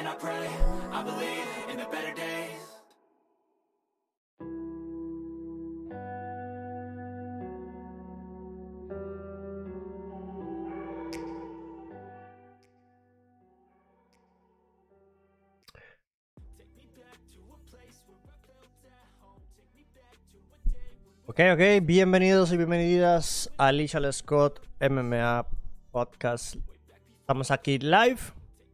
and I pray, I believe in the better days. Ok, ok, bienvenidos y bienvenidas a Alicia Scott MMA Podcast. Estamos aquí live,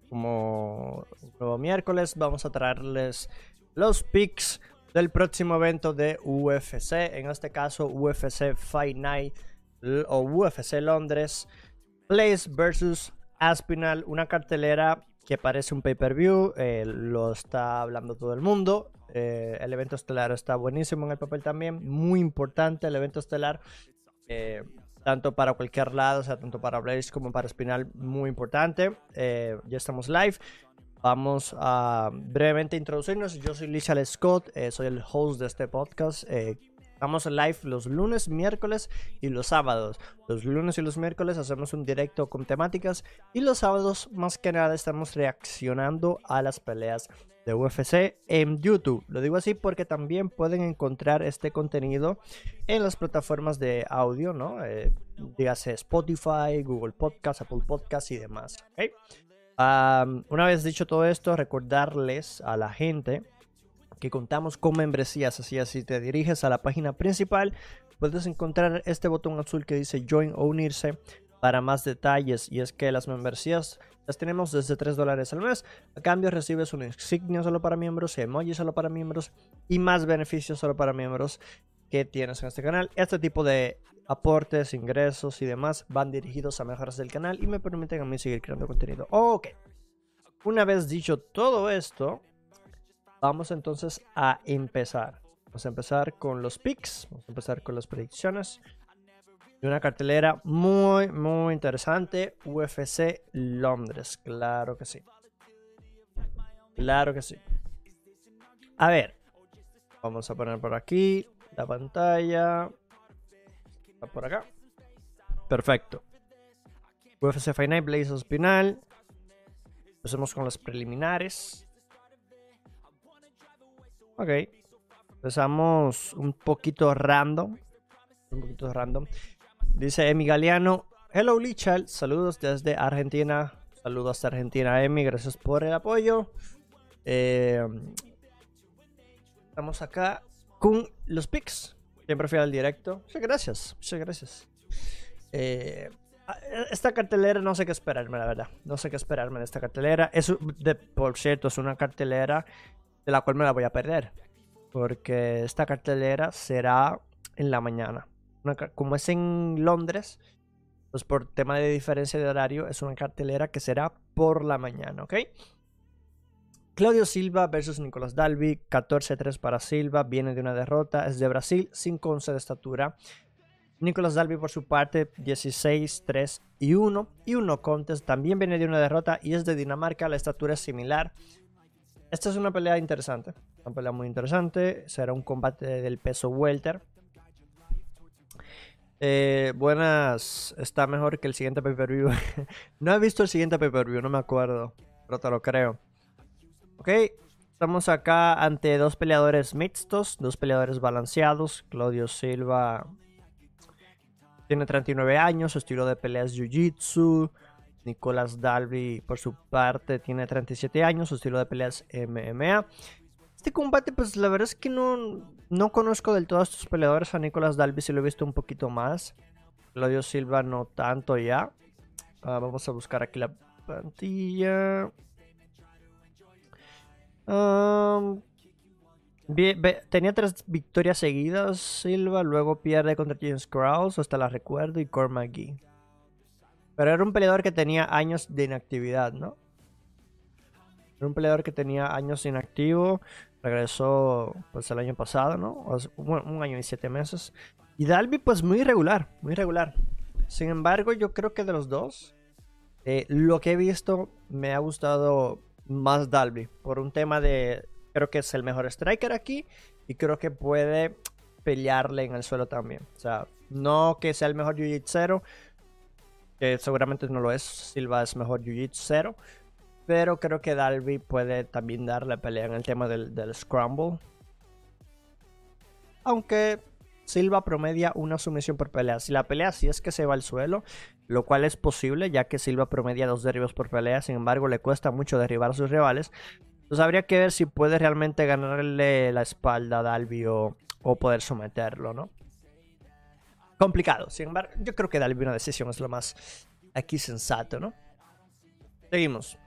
como nuevo miércoles. Vamos a traerles los picks del próximo evento de UFC. En este caso, UFC Fight Night o UFC Londres. Place versus Aspinal, una cartelera que parece un pay-per-view, eh, lo está hablando todo el mundo. eh, el evento estelar está buenísimo en el papel también, muy importante el evento estelar, eh, tanto para cualquier lado, o sea, tanto para Blaze como para Spinal, muy importante. Eh, ya estamos live. Vamos a brevemente introducirnos. Yo soy Lisa Scott, eh, soy el host de este podcast. Eh, Estamos live los lunes, miércoles y los sábados. Los lunes y los miércoles hacemos un directo con temáticas y los sábados más que nada estamos reaccionando a las peleas de UFC en YouTube. Lo digo así porque también pueden encontrar este contenido en las plataformas de audio, ¿no? Eh, dígase Spotify, Google Podcast, Apple Podcast y demás. ¿ok? Am, una vez dicho todo esto, recordarles a la gente que contamos con membresías. Así así te diriges a la página principal, puedes encontrar este botón azul que dice Join o unirse para más detalles. Y es que las membresías las tenemos desde 3 dólares al mes. A cambio recibes un insignia solo para miembros, emoji solo para miembros y más beneficios solo para miembros que tienes en este canal. Este tipo de aportes, ingresos y demás van dirigidos a mejoras del canal y me permiten a mí seguir creando contenido. Ok. Una vez dicho todo esto, Vamos entonces a empezar. Vamos a empezar con los picks. Vamos a empezar con las predicciones. De una cartelera muy, muy interesante. UFC Londres. Claro que sí. Claro que sí. A ver. Vamos a poner por aquí la pantalla. Está por acá. Perfecto. UFC Night Blaze Spinal. Empecemos con las preliminares. Ok. Empezamos un poquito random. Un poquito random. Dice Emi Galeano. Hello Lichal. Saludos desde Argentina. Saludos a Argentina, Emi. Gracias por el apoyo. Eh, estamos acá con los pics. Siempre fui al directo. Muchas gracias. Muchas gracias. Eh, esta cartelera no sé qué esperarme, la verdad. No sé qué esperarme de esta cartelera. Es, de, por cierto, es una cartelera de la cual me la voy a perder. Porque esta cartelera será en la mañana. Como es en Londres, pues por tema de diferencia de horario, es una cartelera que será por la mañana, ¿ok? Claudio Silva versus Nicolás Dalby, 14-3 para Silva, viene de una derrota, es de Brasil, 5-11 de estatura. Nicolás Dalby por su parte, 16-3 y 1. Y uno contest también viene de una derrota y es de Dinamarca, la estatura es similar. Esta es una pelea interesante. Una pelea muy interesante. Será un combate del peso welter. Eh, buenas. Está mejor que el siguiente pay-per-view. no he visto el siguiente pay-per-view, no me acuerdo. Pero te lo creo. Ok. Estamos acá ante dos peleadores mixtos. Dos peleadores balanceados. Claudio Silva tiene 39 años. Estilo de pelea es Jiu-Jitsu. Nicolás Dalby, por su parte, tiene 37 años. Su estilo de pelea es MMA. Este combate, pues la verdad es que no, no conozco del todo a estos peleadores. A Nicolás Dalby sí lo he visto un poquito más. Claudio Silva no tanto ya. Ah, vamos a buscar aquí la plantilla. Tenía tres victorias seguidas Silva, luego pierde contra James Krause, hasta la recuerdo, y Corey McGee. Pero era un peleador que tenía años de inactividad, ¿no? Era un peleador que tenía años inactivo. Regresó pues el año pasado, ¿no? O sea, un, un año y siete meses. Y Dalby pues muy irregular, muy irregular. Sin embargo, yo creo que de los dos, eh, lo que he visto me ha gustado más Dalby. Por un tema de, creo que es el mejor striker aquí. Y creo que puede pelearle en el suelo también. O sea, no que sea el mejor jiu-jitsu que seguramente no lo es. Silva es mejor jiu-jitsu Pero creo que Dalby puede también darle pelea en el tema del, Scramble. Aunque Silva promedia una sumisión por pelea. Si la pelea sí es que se va al suelo, lo cual es posible, ya que Silva promedia dos derribos por pelea, sin embargo le cuesta mucho derribar a sus rivales. Entonces habría que ver si puede realmente ganarle la espalda a Dalby o, poder someterlo, ¿no? Complicado, sin embargo, yo creo que Dalby una decisión es lo más aquí sensato, ¿no? Seguimos.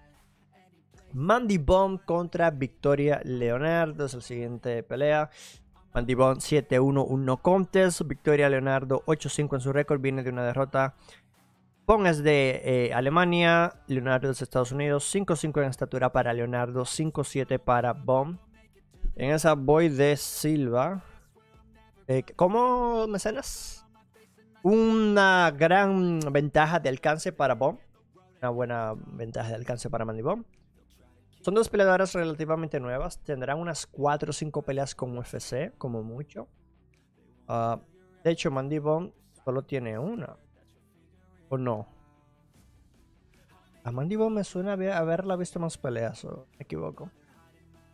Mandy Bomb contra Victoria Leonardo es el siguiente pelea. Mandy Bomb 7-1, 1 contest. Victoria Leonardo 8-5 en su récord, viene de una derrota Pong es de eh, Alemania, Leonardo es de Estados Unidos, 5-5 en estatura para Leonardo, 5-7 para Bomb. En esa voy de Silva. Eh, ¿Cómo, mecenas? Una gran ventaja de alcance para Bomb. Una buena ventaja de alcance para Mandy Bomb. Son dos peleadoras relativamente nuevas. Tendrán unas 4 o 5 peleas con UFC, como mucho. Ah, de hecho, Mandy Bomb solo tiene una. ¿O no? A Mandy me suena haberla visto más peleas, o me equivoco.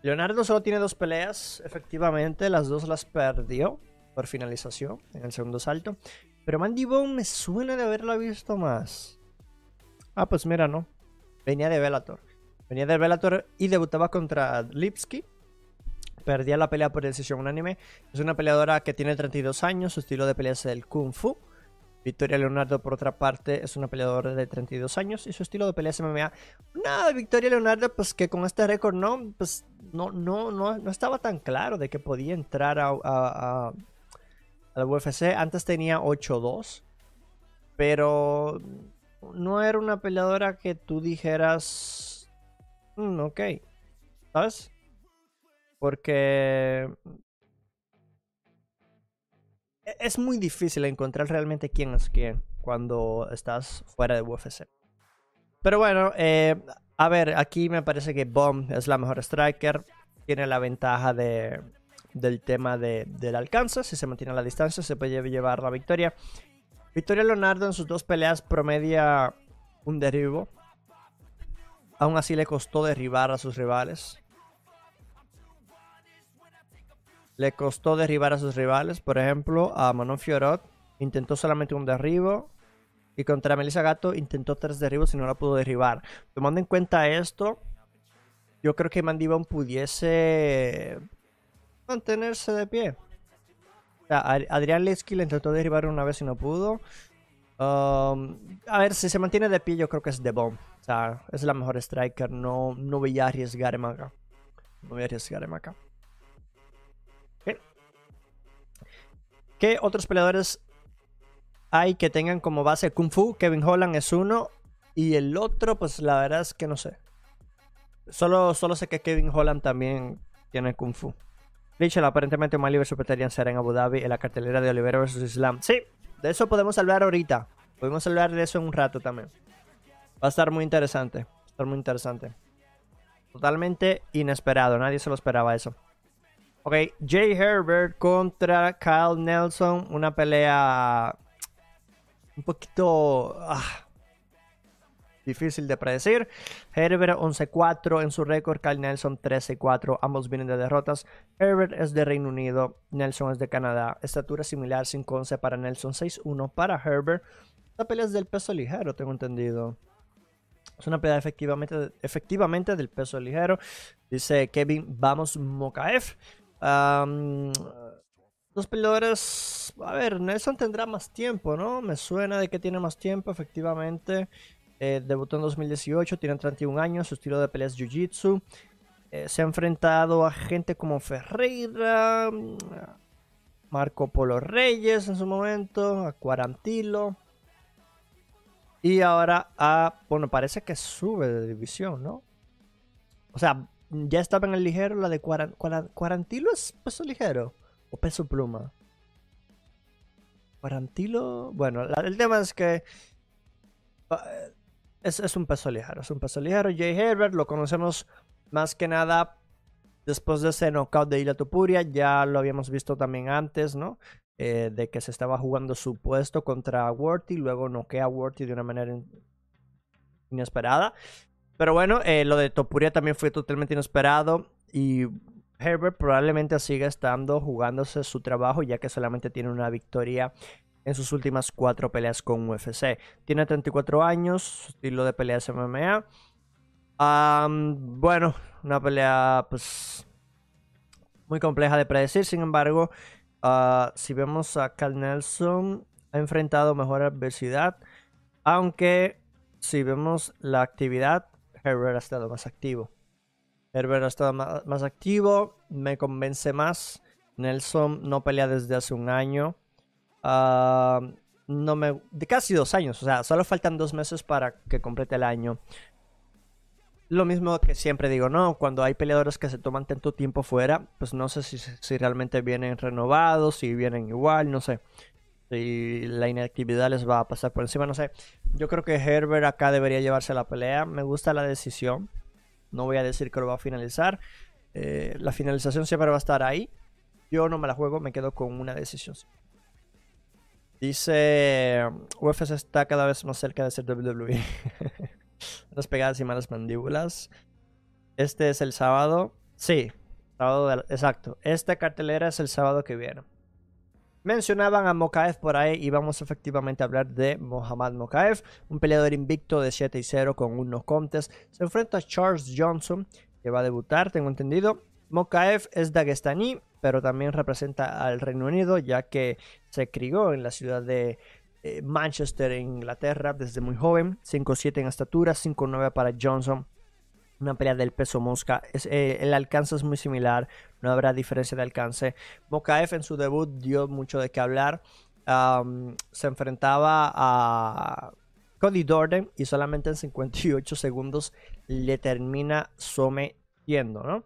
Leonardo solo tiene dos peleas, efectivamente, las dos las perdió por finalización en el segundo salto. Pero Mandy me suena de haberla visto más. Ah, pues mira, no. Venía de Bellator. Venía de Bellator y debutaba contra Lipsky. Perdía la pelea por decisión unánime. Es una peleadora que tiene 32 años, su estilo de pelea es el Kung Fu. Victoria Leonardo, por otra parte, es una peleadora de 32 años y su estilo de pelea es MMA. Nada, Victoria Leonardo, pues que con este récord no, pues no, no, no, no estaba tan claro de que podía entrar a, a, la UFC. Antes tenía 8-2, pero no era una peleadora que tú dijeras, mm, ok, ¿sabes? Porque e-, es muy difícil encontrar realmente quién es quién cuando estás fuera de UFC. Pero bueno, eh, a ver, aquí me parece que Bomb es la mejor striker. Tiene la ventaja de, del tema de, del alcance. Si se mantiene a la distancia, se puede llevar la victoria. Victoria Leonardo en sus dos peleas promedia un derribo. Aún así le costó derribar a sus rivales. Le costó derribar a sus rivales. Por ejemplo, a Manon Fiorot intentó solamente un derribo. Y contra Melissa Gato intentó tres derribos y no la pudo derribar. Tomando en cuenta esto, yo creo que Mandy pudiese mantenerse de pie. Adrián Litsky le intentó derribar una vez y no pudo. Um, a ver, si se mantiene de pie, yo creo que es de Bomb. O sea, es la mejor striker. No, no voy a arriesgar acá. No voy a arriesgar acá. ¿Qué otros peleadores hay que tengan como base Kung Fu? Kevin Holland es uno. Y el otro, pues la verdad es que no sé. Solo, solo sé que Kevin Holland también tiene Kung Fu. Richard, aparentemente Mali Super será en Abu Dhabi en la cartelera de Olivera vs Islam. Sí, de eso podemos hablar ahorita. Podemos hablar de eso en un rato también. Va a estar muy interesante. Va a estar muy interesante. Totalmente inesperado. Nadie se lo esperaba eso. Ok, Jay Herbert contra Kyle Nelson. Una pelea un poquito ah, difícil de predecir. Herbert 11-4 en su récord. Kyle Nelson 13-4. Ambos vienen de derrotas. Herbert es de Reino Unido. Nelson es de Canadá. Estatura similar 5-11 para Nelson. 6-1 para Herbert. La pelea es del peso ligero, tengo entendido. Es una pelea efectivamente, efectivamente del peso ligero. Dice Kevin, vamos Mokaev los peleadores, a ver, Nelson tendrá más tiempo, ¿no? Me suena de que tiene más tiempo, efectivamente. Eh, debutó en 2018, tiene 31 años, su estilo de pelea es Jiu-Jitsu. Eh, se ha enfrentado a gente como Ferreira, Marco Polo Reyes en su momento, a Cuarantilo. Y ahora a, bueno, parece que sube de división, ¿no? O sea, ya estaba en el ligero, la de Cuarantilo es peso ligero o peso pluma. Cuarantilo, bueno, el tema es que ah, es, un peso ligero, es un peso ligero. Jay Herbert lo conocemos más que nada después de ese knockout de Ila Tupuria, ya lo habíamos visto también antes, ¿no? Eh, de que se estaba jugando su puesto contra Worthy, luego noquea a Worthy de una manera inesperada. Pero bueno, eh, lo de Topuria también fue totalmente inesperado y Herbert probablemente siga estando jugándose su trabajo ya que solamente tiene una victoria en sus últimas cuatro peleas con UFC. Tiene 34 años, su estilo de pelea es MMA. bueno, una pelea pues muy compleja de predecir, sin embargo, ah, si vemos a Cal Nelson, ha enfrentado mejor adversidad, aunque si vemos la actividad, Herbert ha estado más activo. Herbert ha estado más, activo, me convence más. Nelson no pelea desde hace un año. Ah, no me, de casi dos años, o sea, solo faltan dos meses para que complete el año. Lo mismo que siempre digo, ¿no? Cuando hay peleadores que se toman tanto tiempo fuera, pues no sé si, si realmente vienen renovados, si vienen igual, no sé. Si la inactividad les va a pasar por encima, no sé. Yo creo que Herbert acá debería llevarse la pelea. Me gusta la decisión. No voy a decir que lo va a finalizar. Eh, la finalización siempre va a estar ahí. Yo no me la juego, me quedo con una decisión. Dice, UFC está cada vez más cerca de ser WWE. Las pegadas y malas mandíbulas. Este es el sábado. Sí, sábado exacto. Esta cartelera es el sábado que viene. Mencionaban a Mokaev por ahí y vamos efectivamente a hablar de Mohamed Mokaev, un peleador invicto de 7 y 0 con unos contes. Se enfrenta a Charles Johnson, que va a debutar, tengo entendido. Mokaev es dagestaní, pero también representa al Reino Unido, ya que se crió en la ciudad de eh, Manchester, Inglaterra, desde muy joven. 5'7 en estatura, 5'9 para Johnson una pelea del peso mosca. Es, eh, el alcance es muy similar, no habrá diferencia de alcance. Mokaev en su debut dio mucho de qué hablar. se enfrentaba a Cody Dorden y solamente en 58 segundos le termina sometiendo, ¿no?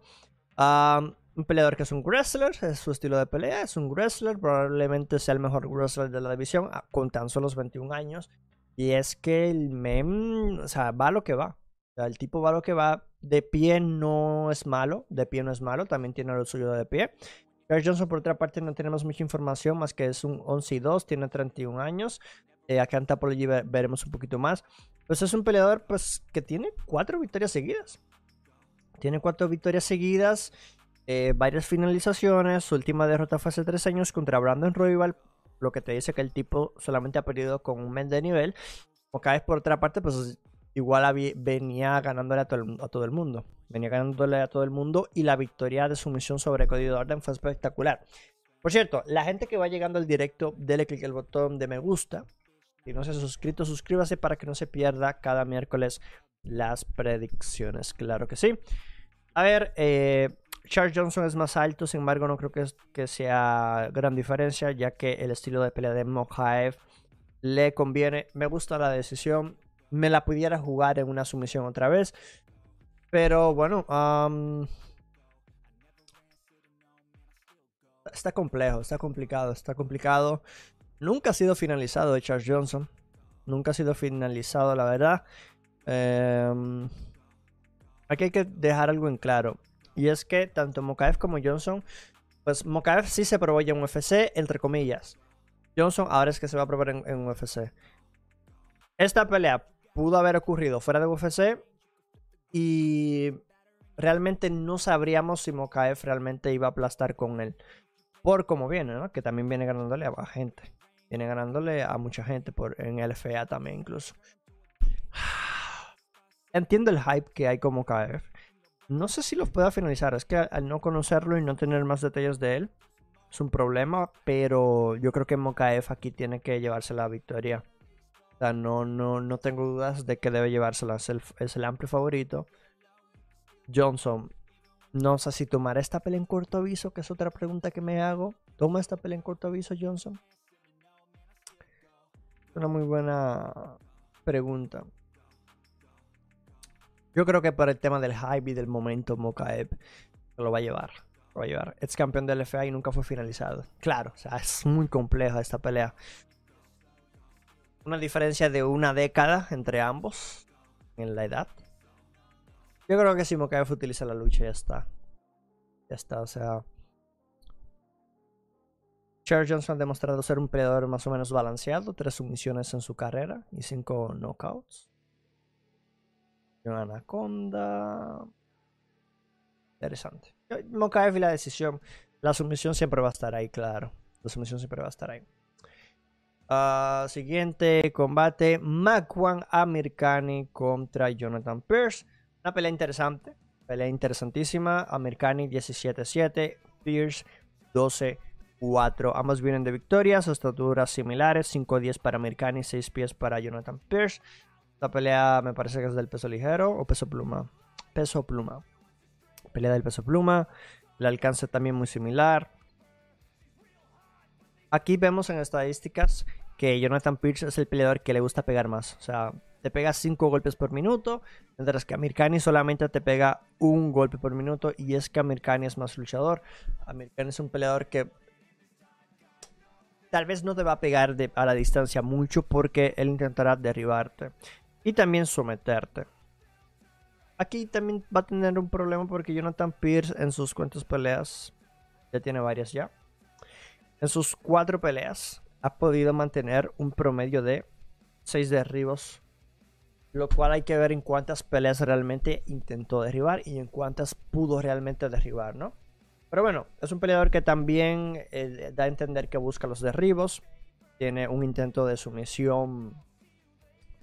Un peleador que es un wrestler, es su estilo de pelea, es un wrestler, probablemente sea el mejor wrestler de la división, ah, con tan solo 21 años. Y es que el mem, o sea, va lo que va el tipo va lo que va. De pie no es malo. De pie no es malo. También tiene lo suyo de pie. Gary Johnson, por otra parte, no tenemos mucha información, más que es un 11 y 2, tiene 31 años. Eh, acá en Tapology veremos un poquito más. Pues es un peleador pues, que tiene cuatro victorias seguidas. Tiene cuatro victorias seguidas, eh, varias finalizaciones. Su última derrota fue hace tres años contra Brandon Royal, lo que te dice que el tipo solamente ha perdido con un men de nivel. O vez por otra parte, pues igual venía ganándole a todo, el, mundo. Venía ganándole a todo el mundo y la victoria de su misión sobre Cody Orden fue espectacular. Por cierto, la gente que va llegando al directo, dele click al botón de me gusta. Si no se ha suscrito, suscríbase para que no se pierda cada miércoles las predicciones. Claro que sí. A ver, eh, Charles Johnson es más alto, sin embargo no creo que, sea gran diferencia, ya que el estilo de pelea de Mokaev le conviene. Me gusta la decisión me la pudiera jugar en una sumisión otra vez. Pero bueno, está complejo, está complicado, está complicado. Nunca ha sido finalizado de Charles Johnson. Nunca ha sido finalizado, la verdad. Em, aquí hay que dejar algo en claro. Y es que tanto Mokaev como Johnson, pues Mokaev sí se probó ya en UFC, entre comillas. Johnson ahora es que se va a probar en, en UFC. Esta pelea pudo haber ocurrido fuera de UFC y realmente no sabríamos si Mokaev realmente iba a aplastar con él. Por cómo viene, ¿no? Que también viene ganándole a gente. Viene ganándole a mucha gente por, en LFA también incluso. Entiendo el hype que hay con Mokaev. No sé si lo pueda finalizar. Es que al no conocerlo y no tener más detalles de él es un problema. Pero yo creo que Mokaev aquí tiene que llevarse la victoria no, no, no tengo dudas de que debe llevársela. Es el, es el amplio favorito. Johnson. No sé si tomar esta pelea en corto aviso, que es otra pregunta que me hago. ¿Toma esta pelea en corto aviso, Johnson? Una muy buena pregunta. Yo creo que por el tema del hype y del momento, Mokaev lo va a llevar. Lo va a llevar. Es campeón del FA y nunca fue finalizado. Claro, o sea, es muy compleja esta pelea una diferencia de una década entre ambos en la edad. Yo creo que si Mokaev utiliza la lucha ya está. Ya está, o sea. Charles Johnson ha demostrado ser un peleador más o menos balanceado, tres sumisiones en su carrera y cinco knockouts. Anaconda. Interesante. Mokaev y la decisión. La sumisión siempre va a estar ahí, claro. La sumisión siempre va a estar ahí. Ah, siguiente combate: Makwan Amirkani contra Jonathan Pierce. Una pelea interesante. Pelea interesantísima. Amirkani 17-7. Pierce 12-4. Ambos vienen de victorias. Estaturas similares. 5-10 para Amirkani. 6 pies para Jonathan Pierce. Esta pelea me parece que es del peso ligero o peso pluma. Peso pluma. Pelea del peso pluma. El alcance también muy similar. Aquí vemos en estadísticas que Jonathan Pierce es el peleador que le gusta pegar más. O sea, te pega 5 golpes por minuto, mientras que Amir Khan solamente te pega un golpe por minuto. Y es que Amir Khan es más luchador. Amir Khan es un peleador que tal vez no te va a pegar a la distancia mucho porque él intentará derribarte y también someterte. Aquí también va a tener un problema porque Jonathan Pierce en sus cuantas peleas, ya tiene varias ya, en sus cuatro peleas ha podido mantener un promedio de 6 derribos. Lo cual hay que ver en cuántas peleas realmente intentó derribar y en cuántas pudo realmente derribar, ¿no? Pero bueno, es un peleador que también eh, da a entender que busca los derribos. Tiene un intento de sumisión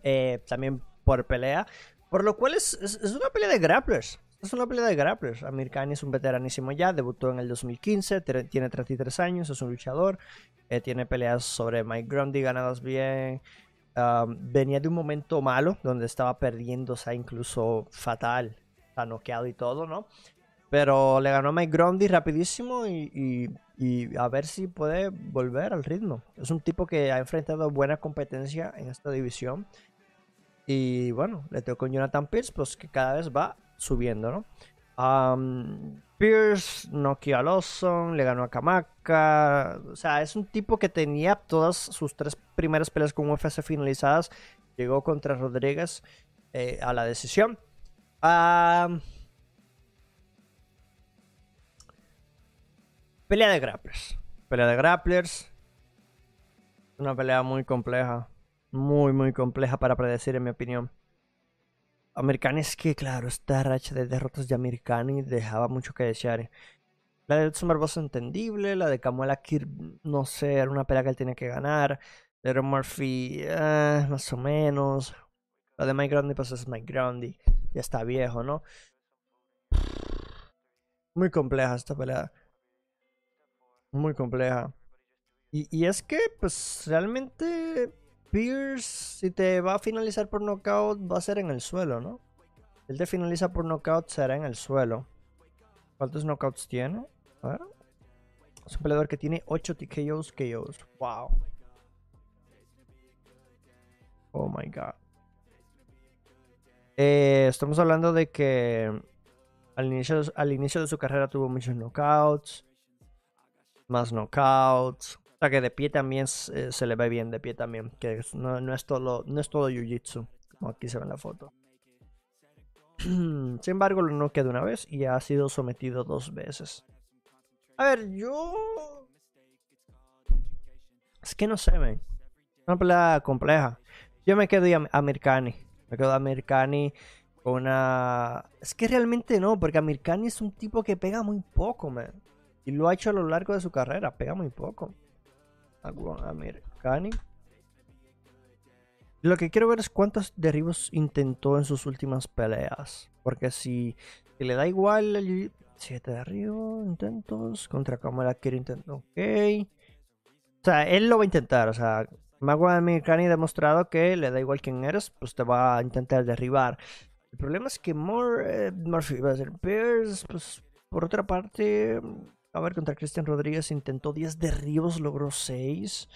eh, también por pelea. Por lo cual es, una pelea de grapplers. Es una pelea de grapplers. Amir Khan es un veteranísimo ya, debutó en el 2015, tiene 33 años, es un luchador. Eh, tiene peleas sobre Mike Grundy ganadas bien. venía de un momento malo donde estaba perdiendo, o sea, incluso fatal, está noqueado y todo, ¿no? Pero le ganó a Mike Grundy rapidísimo y, y, a ver si puede volver al ritmo. Es un tipo que ha enfrentado buena competencia en esta división. Y bueno, le tengo con Jonathan Pierce, pues que cada vez va subiendo, ¿no? Pierce noqueó a Lawson, le ganó a Kamaka. O sea, es un tipo que tenía todas sus tres primeras peleas con UFC finalizadas. Llegó contra Rodríguez eh, a la decisión. pelea de grapplers. Pelea de grapplers. Una pelea muy compleja muy, muy compleja para predecir, en mi opinión. Americani es que, claro, esta racha de derrotas de Americani dejaba mucho que desear. La de Summer es entendible, la de Kamuela Kir, no sé, era una pelea que él tenía que ganar. De Murphy, eh, más o menos. La de Mike Grundy, pues es Mike Grundy. Ya está viejo, ¿no? Muy compleja esta pelea. Muy compleja. Y, y es que, pues, realmente Pierce, si te va a finalizar por knockout, va a ser en el suelo, ¿no? Él te finaliza por knockout, será en el suelo. ¿Cuántos knockouts tiene? A ver. Es un peleador que tiene 8 TKOs, KOs. Wow. Oh my god. Eh, estamos hablando de que al inicio, al inicio de su carrera tuvo muchos knockouts. Más knockouts. O sea que de pie también eh, se le ve bien, de pie también. Que no, es todo, no es todo jiu-jitsu, como aquí se ve en la foto. Sin embargo, no queda una vez y ha sido sometido dos veces. A ver, yo. Es que no sé, man. Una pelea compleja. Yo me quedo a Americani. Me quedo a Americani con una. Es que realmente no, porque Americani es un tipo que pega muy poco, man. Y lo ha hecho a lo largo de su carrera, pega muy poco. Americani. Lo que quiero ver es cuántos derribos intentó en sus últimas peleas. Porque si, le da igual 7 derribos, intentos. Contra Kamala quiere intentar. Ok. O sea, él lo va a intentar. O sea, Mago Americani ha demostrado que le da igual quién eres, pues te va a intentar derribar. El problema es que More, eh, Murphy va a ser Pierce, pues por otra parte, a ver, contra Cristian Rodríguez intentó 10 derribos, logró 6.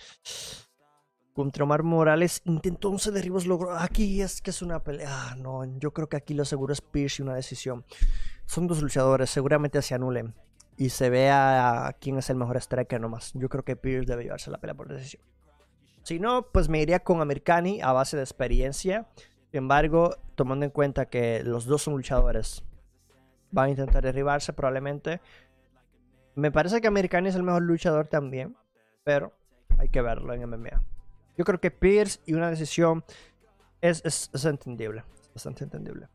Contra Omar Morales intentó 11 derribos, logró. Aquí es que es una pelea. Ah, no, yo creo que aquí lo seguro es Pierce y una decisión. Son dos luchadores, seguramente se anulen. Y se vea quién es el mejor striker nomás. Yo creo que Pierce debe llevarse la pelea por decisión. Si no, pues me iría con Americani a base de experiencia. Sin embargo, tomando en cuenta que los dos son luchadores, van a intentar derribarse probablemente. Me parece que Americani es el mejor luchador también, pero hay que verlo en MMA. Yo creo que Pierce y una decisión es, es, entendible. bastante entendible.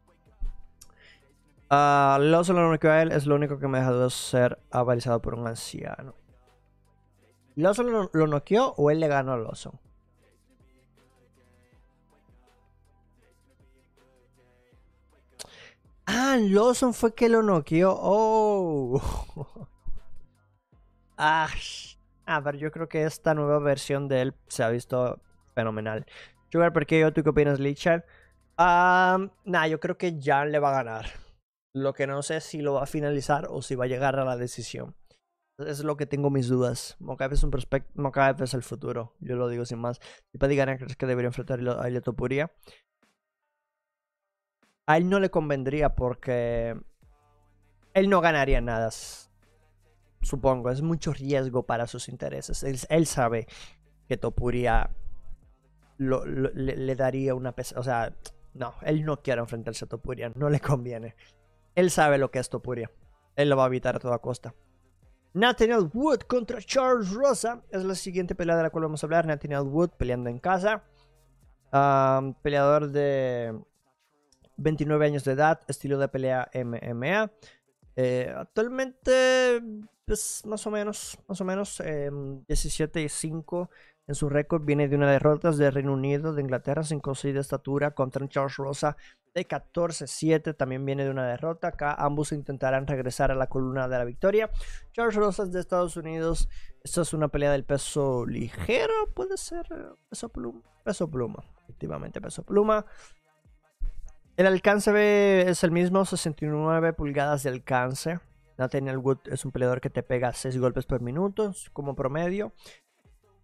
Uh, Lawson lo noqueó a él, es lo único que me deja de ser avalizado por un anciano. ¿Lawson lo, lo noqueó o él le ganó a Lawson? Ah, Lawson fue que lo noqueó. Oh. ah, ah, pero yo creo que esta nueva versión de él se ha visto fenomenal. Sugar, ¿por qué yo? ¿Tú qué opinas, Lichard? Um, nah, yo creo que Jan le va a ganar. Lo que no sé es si lo va a finalizar o si va a llegar a la decisión. Es lo que tengo mis dudas. Mokaev es un prospecto. Mokaev es el futuro. Yo lo digo sin más. Si para ganar, ¿crees que debería enfrentar a Ilya Topuria? A él no le convendría porque él no ganaría nada. Supongo. Es mucho riesgo para sus intereses. Él, sabe que Topuria le, daría una O sea, no, él no quiere enfrentarse a Topuria. No le conviene. Él sabe lo que es Topuria. Él lo va a evitar a toda costa. Nathaniel Wood contra Charles Rosa. Es la siguiente pelea de la cual vamos a hablar. Nathaniel Wood peleando en casa. peleador de 29 años de edad, estilo de pelea MMA. Eh, actualmente, pues más o menos, más o menos, 17 y 5 en su récord. Viene de una derrota de Reino Unido, de Inglaterra, 5-6 de estatura contra Charles Rosa de 14-7. También viene de una derrota. Acá ambos intentarán regresar a la columna de la victoria. Charles Rosas de Estados Unidos. Esto es una pelea del peso ligero. Puede ser peso pluma. Peso pluma. Efectivamente, peso pluma. El alcance es el mismo, 69 pulgadas de alcance. Nathaniel Wood es un peleador que te pega 6 golpes por minuto como promedio.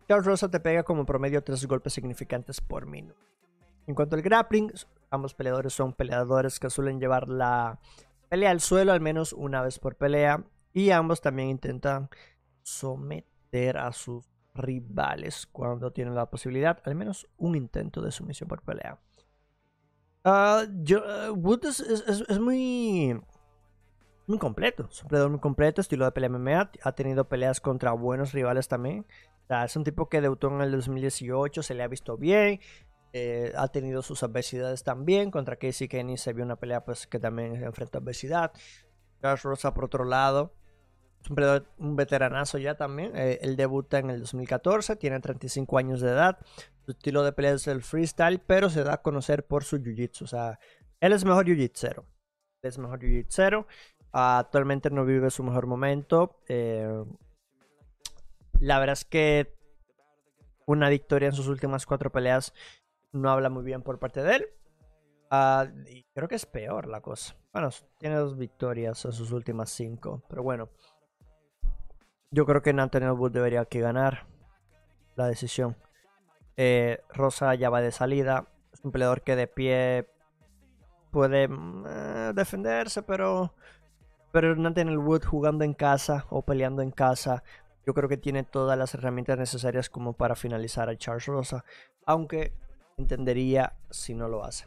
Charles Rosa te pega como promedio 3 golpes significantes por minuto. En cuanto al grappling, ambos peleadores son peleadores que suelen llevar la pelea al suelo al menos una vez por pelea. Y ambos también intentan someter a sus rivales cuando tienen la posibilidad, al menos un intento de sumisión por pelea. Uh, yo, Wood es, muy, muy completo, es un peleador muy completo, estilo de pelea MMA, ha tenido peleas contra buenos rivales también. es un tipo que debutó en el 2018, se le ha visto bien, eh, ha tenido sus adversidades también. Contra Casey Kenny se vio una pelea pues, que también enfrenta adversidad. Charles Rosa, por otro lado, es un, veteranazo ya también. Eh, él debuta en el 2014, tiene 35 años de edad. Su estilo de pelea es el freestyle, pero se da a conocer por su jiu-jitsu. O sea, él es mejor jiu-jitsu. Es mejor jiu-jitsu. Actualmente no vive su mejor momento. Eh, la verdad es que una victoria en sus últimas cuatro peleas no habla muy bien por parte de él. Ah, y creo que es peor la cosa. Bueno, tiene dos victorias en sus últimas cinco. Pero bueno. Yo creo que Nathaniel Wood debería que ganar la decisión. Eh, Rosa ya va de salida. Es un peleador que de pie puede mm, eh, defenderse, pero, pero Nathaniel Wood jugando en casa o peleando en casa, yo creo que tiene todas las herramientas necesarias como para finalizar a Charles Rosa. Aunque entendería si no lo hace.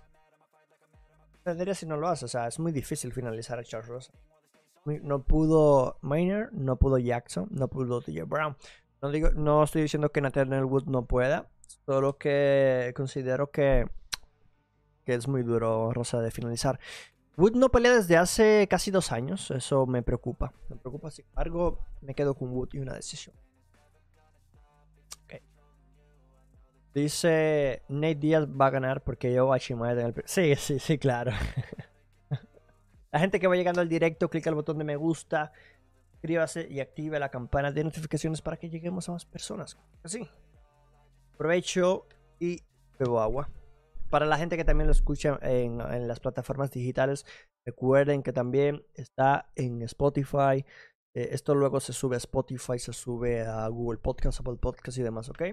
Entendería si no lo hace. O sea, es muy difícil finalizar a Charles Rosa. No pudo Maynard, no pudo Jackson, no pudo TJ Brown. No, digo, no estoy diciendo que Nathaniel Wood no pueda. Solo que considero que es muy duro Rosa de finalizar. Wood no pelea desde hace casi dos años. Eso me preocupa. Me preocupa. Sin embargo, me quedo con Wood y una decisión. Dice Nate Díaz va a ganar porque yo a en el. Sí, sí, sí, claro. la gente que va llegando al directo, clica el botón de me gusta, suscríbase y active la campana de notificaciones para que lleguemos a más personas. Así. Aprovecho y bebo agua. Para la gente que también lo escucha en, las plataformas digitales, recuerden que también está en Spotify. Eh, esto luego se sube a Spotify, se sube a Google Podcast, Apple Podcast y demás, ¿ok?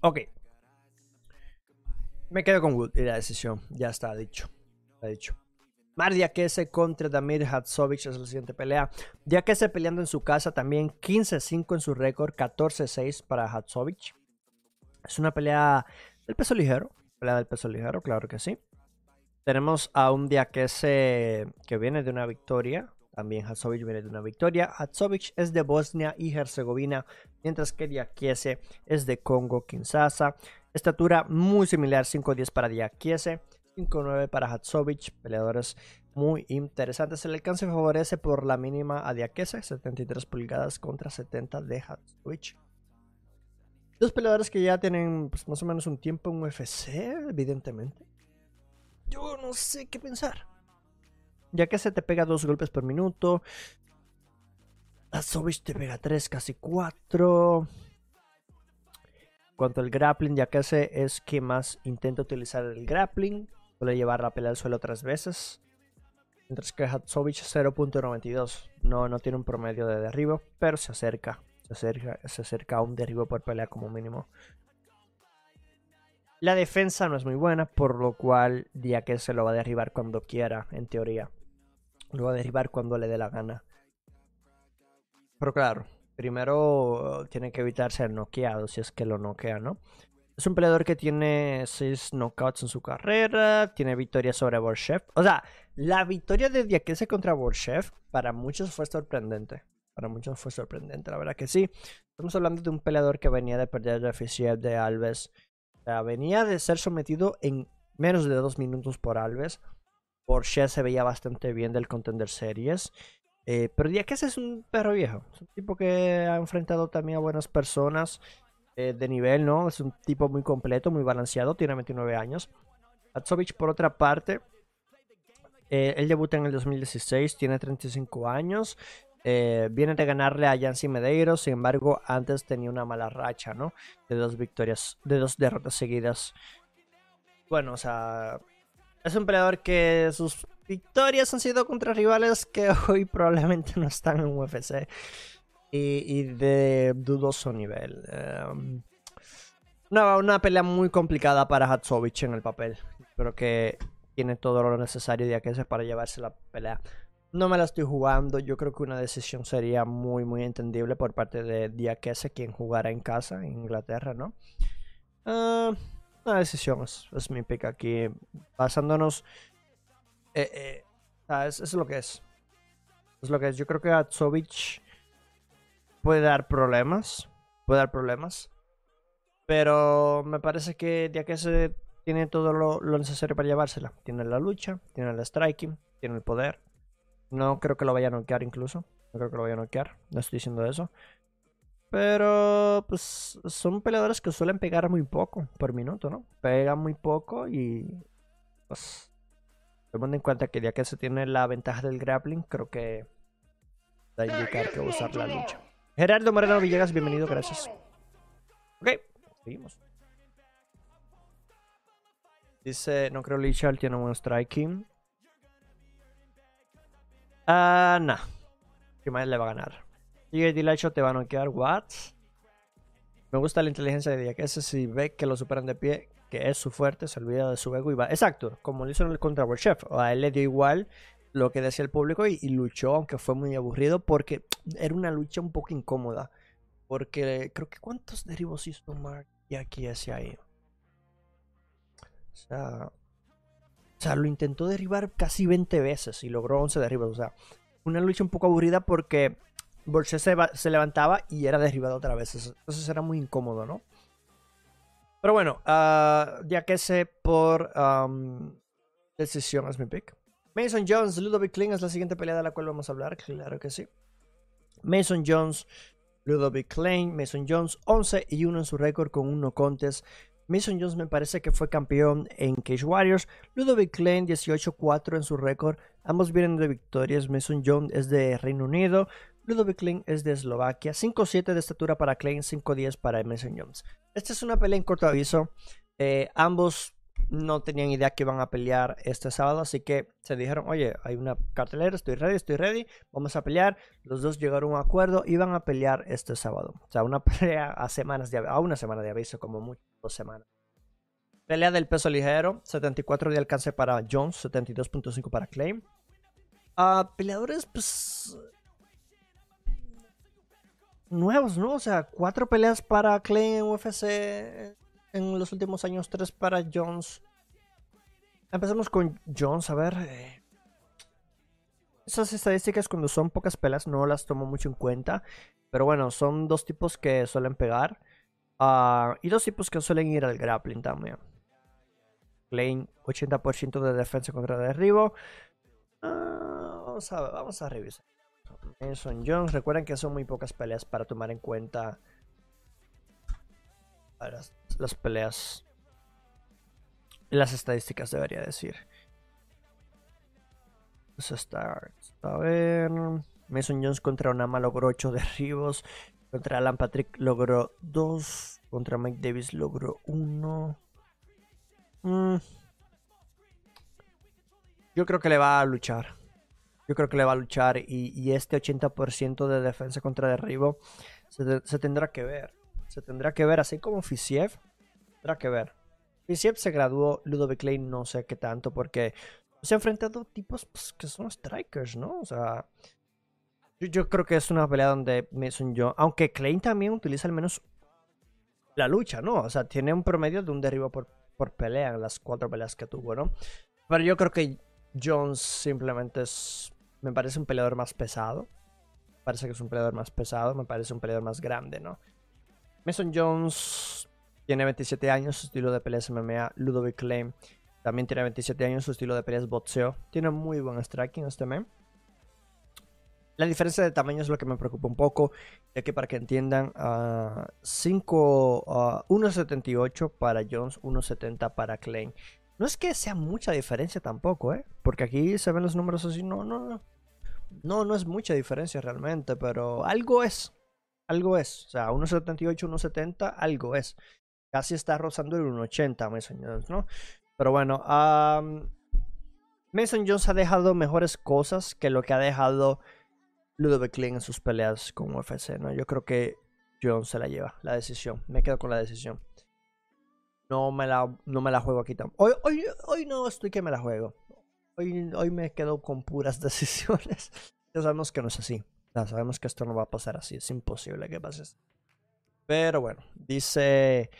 Ok. Me quedo con Wood y la decisión. Ya está dicho. Está dicho. Mardia Kese contra Damir Hatsovich es la siguiente pelea. Ya que se peleando en su casa también 15-5 en su récord, 14-6 para Hatsovich. Es una pelea del peso ligero. Pelea del peso ligero, claro que sí. Tenemos a un Diakese que viene de una victoria También Hatzovic viene de una victoria. Hatzovic es de Bosnia y Herzegovina, mientras que Diakiese es de Congo, Kinshasa. Estatura muy similar, 5'10 para Diakiese, 5'9 para Hatzovic, peleadores muy interesantes. El alcance favorece por la mínima a Diakiese, 73 pulgadas contra 70 de Hatzovic. Dos peleadores que ya tienen pues, más o menos un tiempo en UFC, evidentemente. Yo no sé qué pensar. Ya que se te pega dos golpes por minuto. Azovich te pega tres, casi cuatro. Cuanto al grappling, ya que se es que más intenta utilizar el grappling. Suele llevar la pelea al suelo tres veces. Mientras que Hatsovich 0.92. No, no tiene un promedio de derribo, pero se acerca. Se acerca, se acerca a un derribo por pelea como mínimo. La defensa no es muy buena, por lo cual que se lo va a derribar cuando quiera, en teoría. Lo va a derribar cuando le dé la gana. Pero claro, primero tiene que evitar ser noqueado si es que lo noquea, ¿no? Es un peleador que tiene 6 knockouts en su carrera, tiene victorias sobre Borshev. O sea, la victoria de Diakese contra Borshev para muchos fue sorprendente. Para muchos fue sorprendente, la verdad que sí. Estamos hablando de un peleador que venía de perder el oficial de Alves venía de ser sometido en menos de dos minutos por Alves. Porsche se veía bastante bien del Contender Series. Eh, pero que ese es un perro viejo. Es un tipo que ha enfrentado también a buenas personas eh, de nivel, ¿no? Es un tipo muy completo, muy balanceado. Tiene 29 años. Atsovich, por otra parte, eh, él debuta en el 2016, tiene 35 años. Eh, viene de ganarle a Yancy Medeiros, sin embargo, antes tenía una mala racha, ¿no? De dos victorias, de dos derrotas seguidas. Bueno, o sea, es un peleador que sus victorias han sido contra rivales que hoy probablemente no están en UFC y, de dudoso nivel. Em, una, pelea muy complicada para Hatsovich en el papel. Creo que tiene todo lo necesario de para llevarse la pelea. No me la estoy jugando. Yo creo que una decisión sería muy, muy entendible por parte de Diakese, quien jugara en casa, en Inglaterra, ¿no? Uh, una decisión es, mi pick aquí. Basándonos. Eh, eh, ah, es, lo que es. Es lo que es. Yo creo que Atsovich puede dar problemas. Puede dar problemas. Pero me parece que Diakese tiene todo lo, lo necesario para llevársela. Tiene la lucha, tiene el striking, tiene el poder no creo que lo vaya a noquear incluso. No creo que lo vaya a noquear. No estoy diciendo eso. Pero, pues, son peleadores que suelen pegar muy poco por minuto, ¿no? Pegan muy poco y, pues, tomando en cuenta que ya que se tiene la ventaja del grappling, creo que da indicar que usar la lucha. Gerardo Moreno Villegas, bienvenido, gracias. Ok, seguimos. Dice, no creo Lichal tiene un striking. Ah, nah. ¿Qué más le va a ganar? Y Dilacho te va a noquear. What? Me gusta la inteligencia de ese Si ve que lo superan de pie, que es su fuerte, se olvida de su ego y va. Exacto, como lo hizo en el contra World Chef. A él le dio igual lo que decía el público y, luchó, aunque fue muy aburrido, porque era una lucha un poco incómoda. Porque creo que cuántos derivos hizo Mark y aquí ese ahí. O sea, o sea, lo intentó derribar casi 20 veces y logró 11 derribos. O sea, una lucha un poco aburrida porque Borges se, levantaba y era derribado otra vez. Entonces era muy incómodo, ¿no? Pero bueno, ah, ya que sé por decisión es mi pick. Mason Jones, Ludovic Kling es la siguiente pelea de la cual vamos a hablar. Claro que sí. Mason Jones, Ludovic Kling. Mason Jones 11 y 1 en su récord con un no contest. Mason Jones me parece que fue campeón en Cage Warriors. Ludovic Klein 18-4 en su récord. Ambos vienen de victorias. Mason Jones es de Reino Unido. Ludovic Klein es de Eslovaquia. 5-7 de estatura para Klein, 5-10 para Mason Jones. Esta es una pelea en corto aviso. Eh, ambos no tenían idea que iban a pelear este sábado, así que se dijeron, oye, hay una cartelera, estoy ready, estoy ready, vamos a pelear. Los dos llegaron a un acuerdo y van a pelear este sábado. O sea, una pelea a semanas de a una semana de aviso, como mucho, dos semanas. Pelea del peso ligero, 74 de alcance para Jones, 72.5 para Claim. Uh, peleadores, pues. Nuevos, ¿no? O sea, cuatro peleas para Claim en UFC en los últimos años, tres para Jones. Empezamos con Jones, a ver. Eh, esas estadísticas cuando son pocas peleas no las tomo mucho en cuenta. Pero bueno, son dos tipos que suelen pegar. ah, y dos tipos que suelen ir al grappling también. Klein, 80% de defensa contra derribo. Ah, vamos, a, vamos a revisar. Mason Jones, recuerden que son muy pocas peleas para tomar en cuenta las, peleas. Las estadísticas, debería decir. Starts. A ver. Mason Jones contra Onama logró 8 derribos. Contra Alan Patrick logró 2. Contra Mike Davis logró 1. Mm. Yo creo que le va a luchar. Yo creo que le va a luchar. Y, este 80% de defensa contra derribo se tendrá que ver. Tendrá que ver, así como Fisiev. Tendrá que ver. Fisiev se graduó, Ludovic Lane no sé qué tanto, porque se ha enfrentado tipos pues, que son strikers, ¿no? O sea, yo, creo que es una pelea donde Mason Jones, aunque Klein también utiliza al menos la lucha, ¿no? O sea, tiene un promedio de un derribo por, por pelea en las cuatro peleas que tuvo, ¿no? Pero yo creo que Jones simplemente es, me parece un peleador más pesado. Me parece que es un peleador más pesado, me parece un peleador más grande, ¿no? Mason Jones tiene 27 años, su estilo de pelea es MMA. Ludovic Klein también tiene 27 años, su estilo de pelea es boxeo. Tiene muy buen striking este men. La diferencia de tamaño es lo que me preocupa un poco, ya que para que entiendan, 5, ah, 1.78 para Jones, 1.70 para Klein. No es que sea mucha diferencia tampoco, ¿eh? Porque aquí se ven los números así, no, no, no. No, no es mucha diferencia realmente, pero algo es. Algo es. O sea, 1.78, 1.70, algo es. Casi está rozando el 1.80 Mason Jones, ¿no? Pero bueno, am, Mason Jones ha dejado mejores cosas que lo que ha dejado Ludovic Klein en sus peleas con UFC, ¿no? Yo creo que Jones se la lleva, la decisión. Me quedo con la decisión. No me la, no me la juego aquí tampoco. Hoy, hoy, hoy no estoy que me la juego. Hoy, hoy me quedo con puras decisiones. Ya sabemos que no es así. Sabemos que esto no va a pasar así. Es imposible que pase. Pero bueno, dice...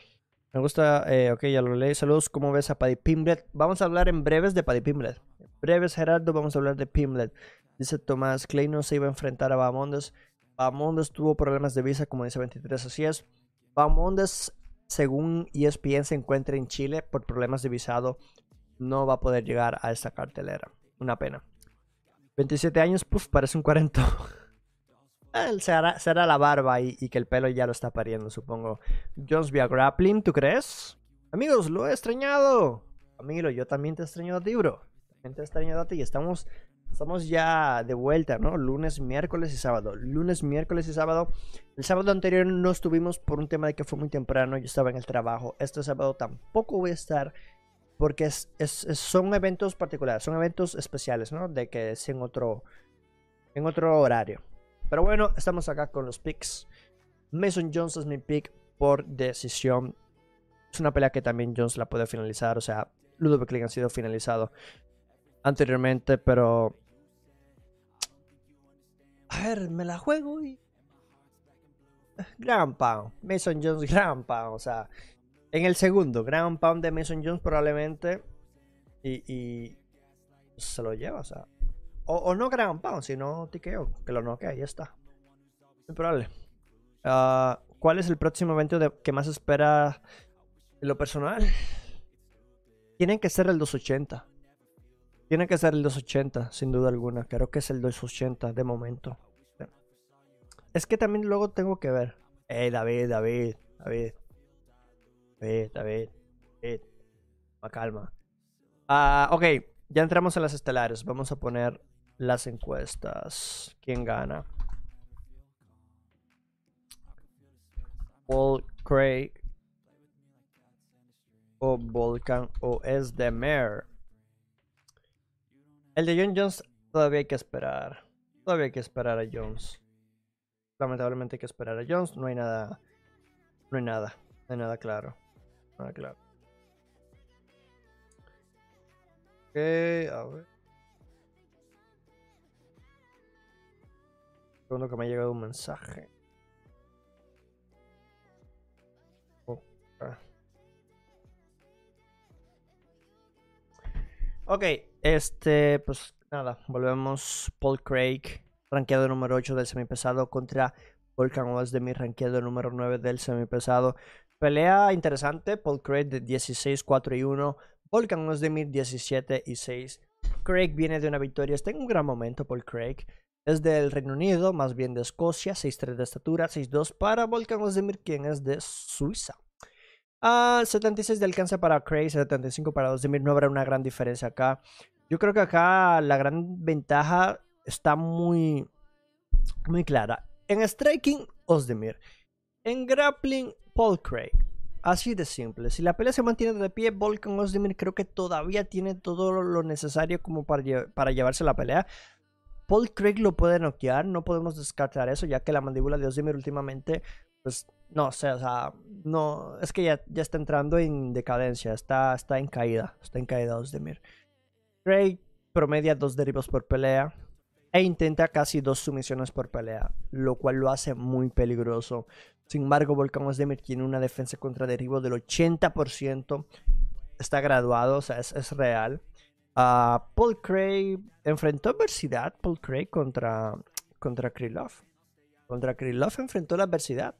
Me gusta, eh, ok, ya lo leí. Saludos, ¿cómo ves a Paddy Pimblet? Vamos a hablar en breves de Paddy Pimblet. En breves, Gerardo, vamos a hablar de Pimblet. Dice Tomás, Clay no se iba a enfrentar a Bamondes. Bamondes tuvo problemas de visa, como dice 23, así es. Bamondes, según ESPN, se encuentra en Chile por problemas de visado. No va a poder llegar a esta cartelera. Una pena. 27 años, puff, parece un 40. Él se hará, la barba y, y que el pelo ya lo está pariendo, supongo. Jones via grappling, ¿tú crees? Amigos, lo he extrañado. Amigo, yo también te he extrañado a ti, bro. También te he extrañado a ti. Estamos, estamos ya de vuelta, ¿no? Lunes, miércoles y sábado. Lunes, miércoles y sábado. El sábado anterior no estuvimos por un tema de que fue muy temprano. Yo estaba en el trabajo. Este sábado tampoco voy a estar porque son eventos particulares, son eventos especiales, ¿no? De que es en otro horario. Pero bueno, estamos acá con los picks. Mason Jones es mi pick por decisión. Es una pelea que también Jones la puede finalizar. O sea, Ludovic Klein ha sido finalizado anteriormente, pero... A ver, me la juego y... Ground Pound. Mason Jones, Ground Pound. O sea, en el segundo, Ground Pound de Mason Jones probablemente. Y, y se lo lleva, o sea. O, no Ground Pound, sino TKO, que lo noquea, ahí está. Muy probable. Ah, ¿Cuál es el próximo evento que más espera en lo personal? Tienen que ser el 280. Tiene que ser el 280, sin duda alguna. Creo que es el 280 de momento. Es que también luego tengo que ver. Eh, David, David, David. David, David, David. Calma. Ah, ok, ya entramos en las estelares. Vamos a poner las encuestas. ¿Quién gana? Paul Craig o Volcan o es de Mare. El de John Jones todavía hay que esperar. Todavía hay que esperar a Jones. Lamentablemente hay que esperar a Jones. No hay nada. No hay nada. No hay nada claro. Nada claro. Ok, a ver. Segundo que me ha llegado un mensaje. Ok. Este, pues nada, volvemos. Paul Craig, rankeado número 8 del semipesado contra Volkan Ozdemir, rankeado número 9 del semipesado. Pelea interesante, Paul Craig de 16, 4 y 1, Volkan Ozdemir 17 y 6. Craig viene de una victoria, está en un gran momento Paul Craig. Es del Reino Unido, más bien de Escocia, 6'3 de estatura, 6'2 para Volkan Ozdemir, quien es de Suiza. Ah, 76 de alcance para Craig, 75 para Ozdemir, no habrá una gran diferencia acá. Yo creo que acá la gran ventaja está muy, muy clara. En striking, Ozdemir. En grappling, Paul Craig. Así de simple. Si la pelea se mantiene de pie, Volkan Ozdemir creo que todavía tiene todo lo necesario como para, para llevarse la pelea. Paul Craig lo puede noquear, no podemos descartar eso, ya que la mandíbula de Ozdemir últimamente, pues no sé, o sea, no, es que ya, ya está entrando en decadencia, está, está en caída, está en caída Ozdemir. Craig promedia dos derribos por pelea e intenta casi dos sumisiones por pelea, lo cual lo hace muy peligroso. Sin embargo, Volkan Ozdemir tiene una defensa contra derribo del 80%, está graduado, o sea, es, real. Uh, Paul Craig enfrentó adversidad, Paul Craig contra, contra Krylov. Contra Krylov enfrentó la adversidad.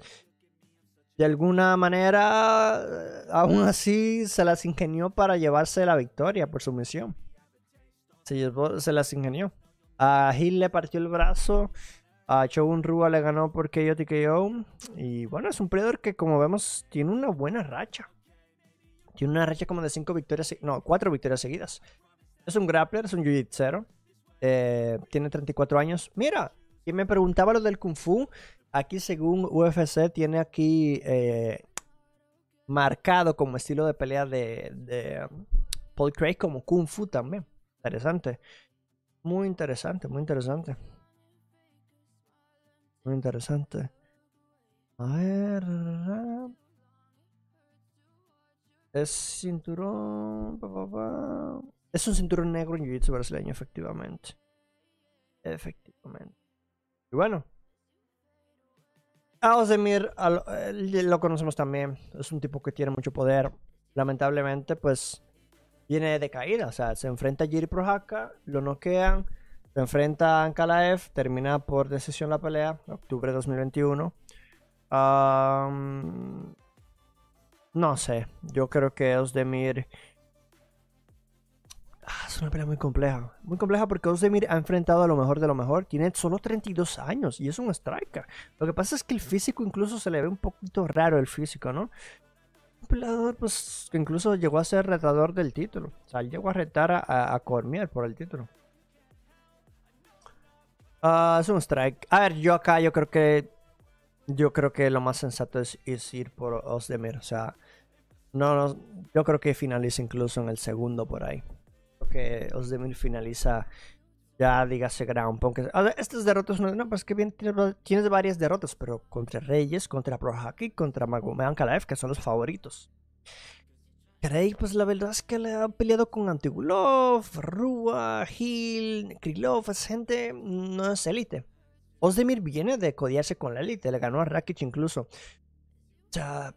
De alguna manera, aún así, se las ingenió para llevarse la victoria por sumisión se, las ingenió. A Hill le partió el brazo. A Rua le ganó por KO TKO. Y bueno, es un peleador que, como vemos, tiene una buena racha. Tiene una racha como de 5 victorias, no, 4 victorias seguidas. Es un grappler, es un jiu eh, tiene 34 años. Mira, quien me preguntaba lo del Kung Fu. Aquí, según UFC, tiene aquí eh, marcado como estilo de pelea de, Paul Craig como Kung Fu también. Interesante. Muy interesante, muy interesante. Muy interesante. A ver. Es cinturón. Es un cinturón negro en Jiu-Jitsu brasileño, efectivamente. Efectivamente. Y bueno. A Osemir lo conocemos también. Es un tipo que tiene mucho poder. Lamentablemente, pues viene de caída. O sea, se enfrenta a Jiri Prohaka, lo noquean, se enfrenta a Ankalaev, termina por decisión la pelea, octubre de 2021. no sé, yo creo que Osdemir. Ah, es una pelea muy compleja. Muy compleja porque Osdemir ha enfrentado a lo mejor de lo mejor. Tiene solo 32 años y es un striker. Lo que pasa es que el físico incluso se le ve un poquito raro el físico, ¿no? peleador pues, que incluso llegó a ser retador del título. O sea, llegó a retar a, Cormier por el título. Ah, es un strike. A ver, yo acá yo creo que yo creo que lo más sensato es, ir por Osdemir. O sea, no, yo creo que finaliza incluso en el segundo por ahí. Que Osdemir finaliza ya dígase Ground Pound. estas derrotas, no, pues que bien tienes, varias derrotas, pero contra Reyes, contra Prohaki, contra Magomed Kalaev, que son los favoritos. Craig, pues la verdad es que le ha peleado con Antigulov, Rua, Hill, Krylov, esa gente no es élite. Ozdemir viene de codiarse con la élite, le ganó a Rakic incluso. O sea,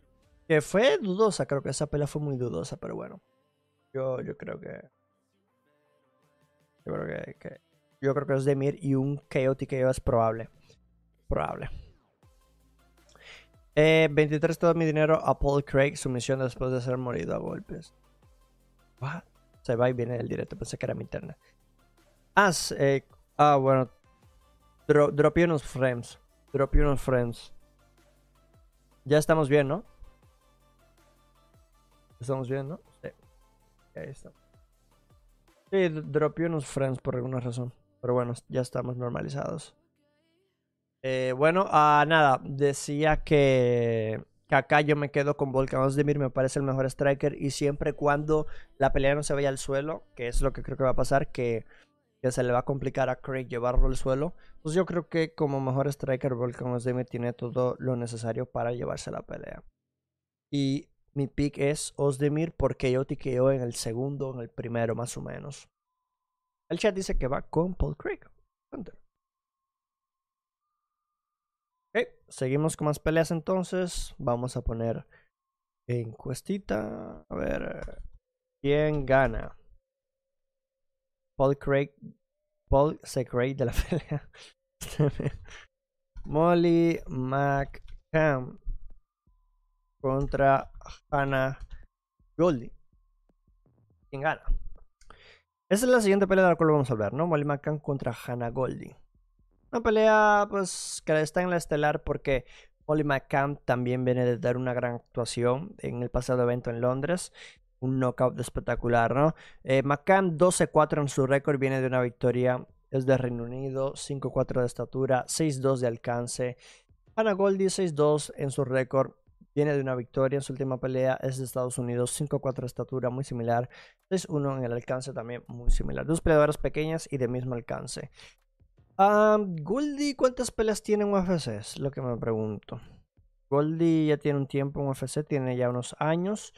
que fue dudosa, creo que esa pelea fue muy dudosa, pero bueno. Yo, yo creo que. Yo creo que yo creo que es Demir y un KO TKO es probable. Probable. 23 eh, todo mi dinero a Paul Craig, sumisión después de ser morido a golpes. What? Se va y viene el directo, pensé que era mi internet. Ah, eh, ah bueno. Dro unos frames. Drop unos frames. Ya estamos bien, ¿no? Estamos bien, ¿no? Sí. Ahí está. Sí, dropeé unos frames por alguna razón. Pero bueno, ya estamos normalizados. Eh, bueno, ah, nada, decía que, acá yo me quedo con Volkan Ozdemir, me parece el mejor striker y siempre cuando la pelea no se vaya al suelo, que es lo que creo que va a pasar, que, se le va a complicar a Craig llevarlo al suelo, pues yo creo que como mejor striker Volkan Ozdemir tiene todo lo necesario para llevarse la pelea. Y mi pick es Ozdemir porque yo tiqueo en el segundo, en el primero más o menos. El chat dice que va con Paul Craig. Seguimos con más peleas entonces. Vamos a poner encuestita. A ver. ¿Quién gana? Paul Craig Paul Secret de la pelea. Molly McCann contra Hannah Goldie. ¿Quién gana? Esa es la siguiente pelea de la cual vamos a hablar, ¿no? Molly McCann contra Hannah Goldie. Una pelea, pues, que está en la estelar porque Molly McCann también viene de dar una gran actuación en el pasado evento en Londres. Un knockout espectacular, ¿no? Eh, McCann 12-4 en su récord, viene de una victoria. Es de Reino Unido, 5-4 de estatura, 6-2 de alcance. Hannah Goldie 6-2 en su récord, viene de una victoria en su última pelea, es de Estados Unidos, 5-4 de estatura, muy similar, 6-1 en el alcance también muy similar. Dos peleadoras pequeñas y de mismo alcance. Goldie, ¿cuántas peleas tiene en UFC? Es lo que me pregunto. Goldie ya tiene un tiempo en UFC, tiene ya unos años.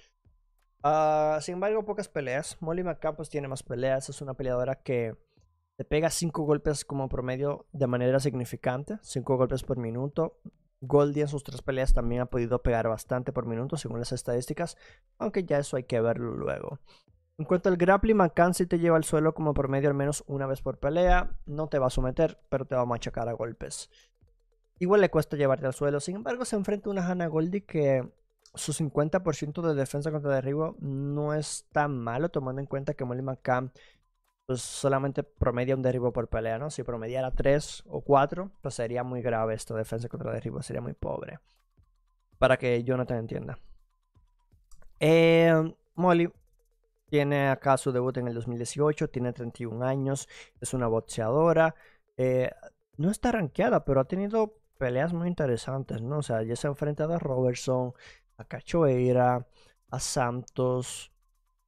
Ah, sin embargo, pocas peleas. Molly McCann pues tiene más peleas, es una peleadora que te pega 5 golpes como promedio de manera significante, 5 golpes por minuto. Goldie en sus tres peleas también ha podido pegar bastante por minuto según las estadísticas, aunque ya eso hay que verlo luego. En cuanto al grappling, si te lleva al suelo como promedio al menos una vez por pelea. No te va a someter, pero te va a machacar a golpes. Igual le cuesta llevarte al suelo. Sin embargo, se enfrenta a una Hannah Goldie que su 50% de defensa contra derribo no es tan malo, tomando en cuenta que Molly McCann pues, solamente promedia un derribo por pelea, ¿no? Si promediara 3 o 4, pues sería muy grave esta defensa contra derribo, sería muy pobre. Para que yo no te entienda. Eh, Molly tiene acá su debut en el 2018, tiene 31 años, es una boxeadora. Eh, no está rankeada, pero ha tenido peleas muy interesantes, ¿no? O sea, ya se ha enfrentado a Robertson, a Cachoeira, a Santos,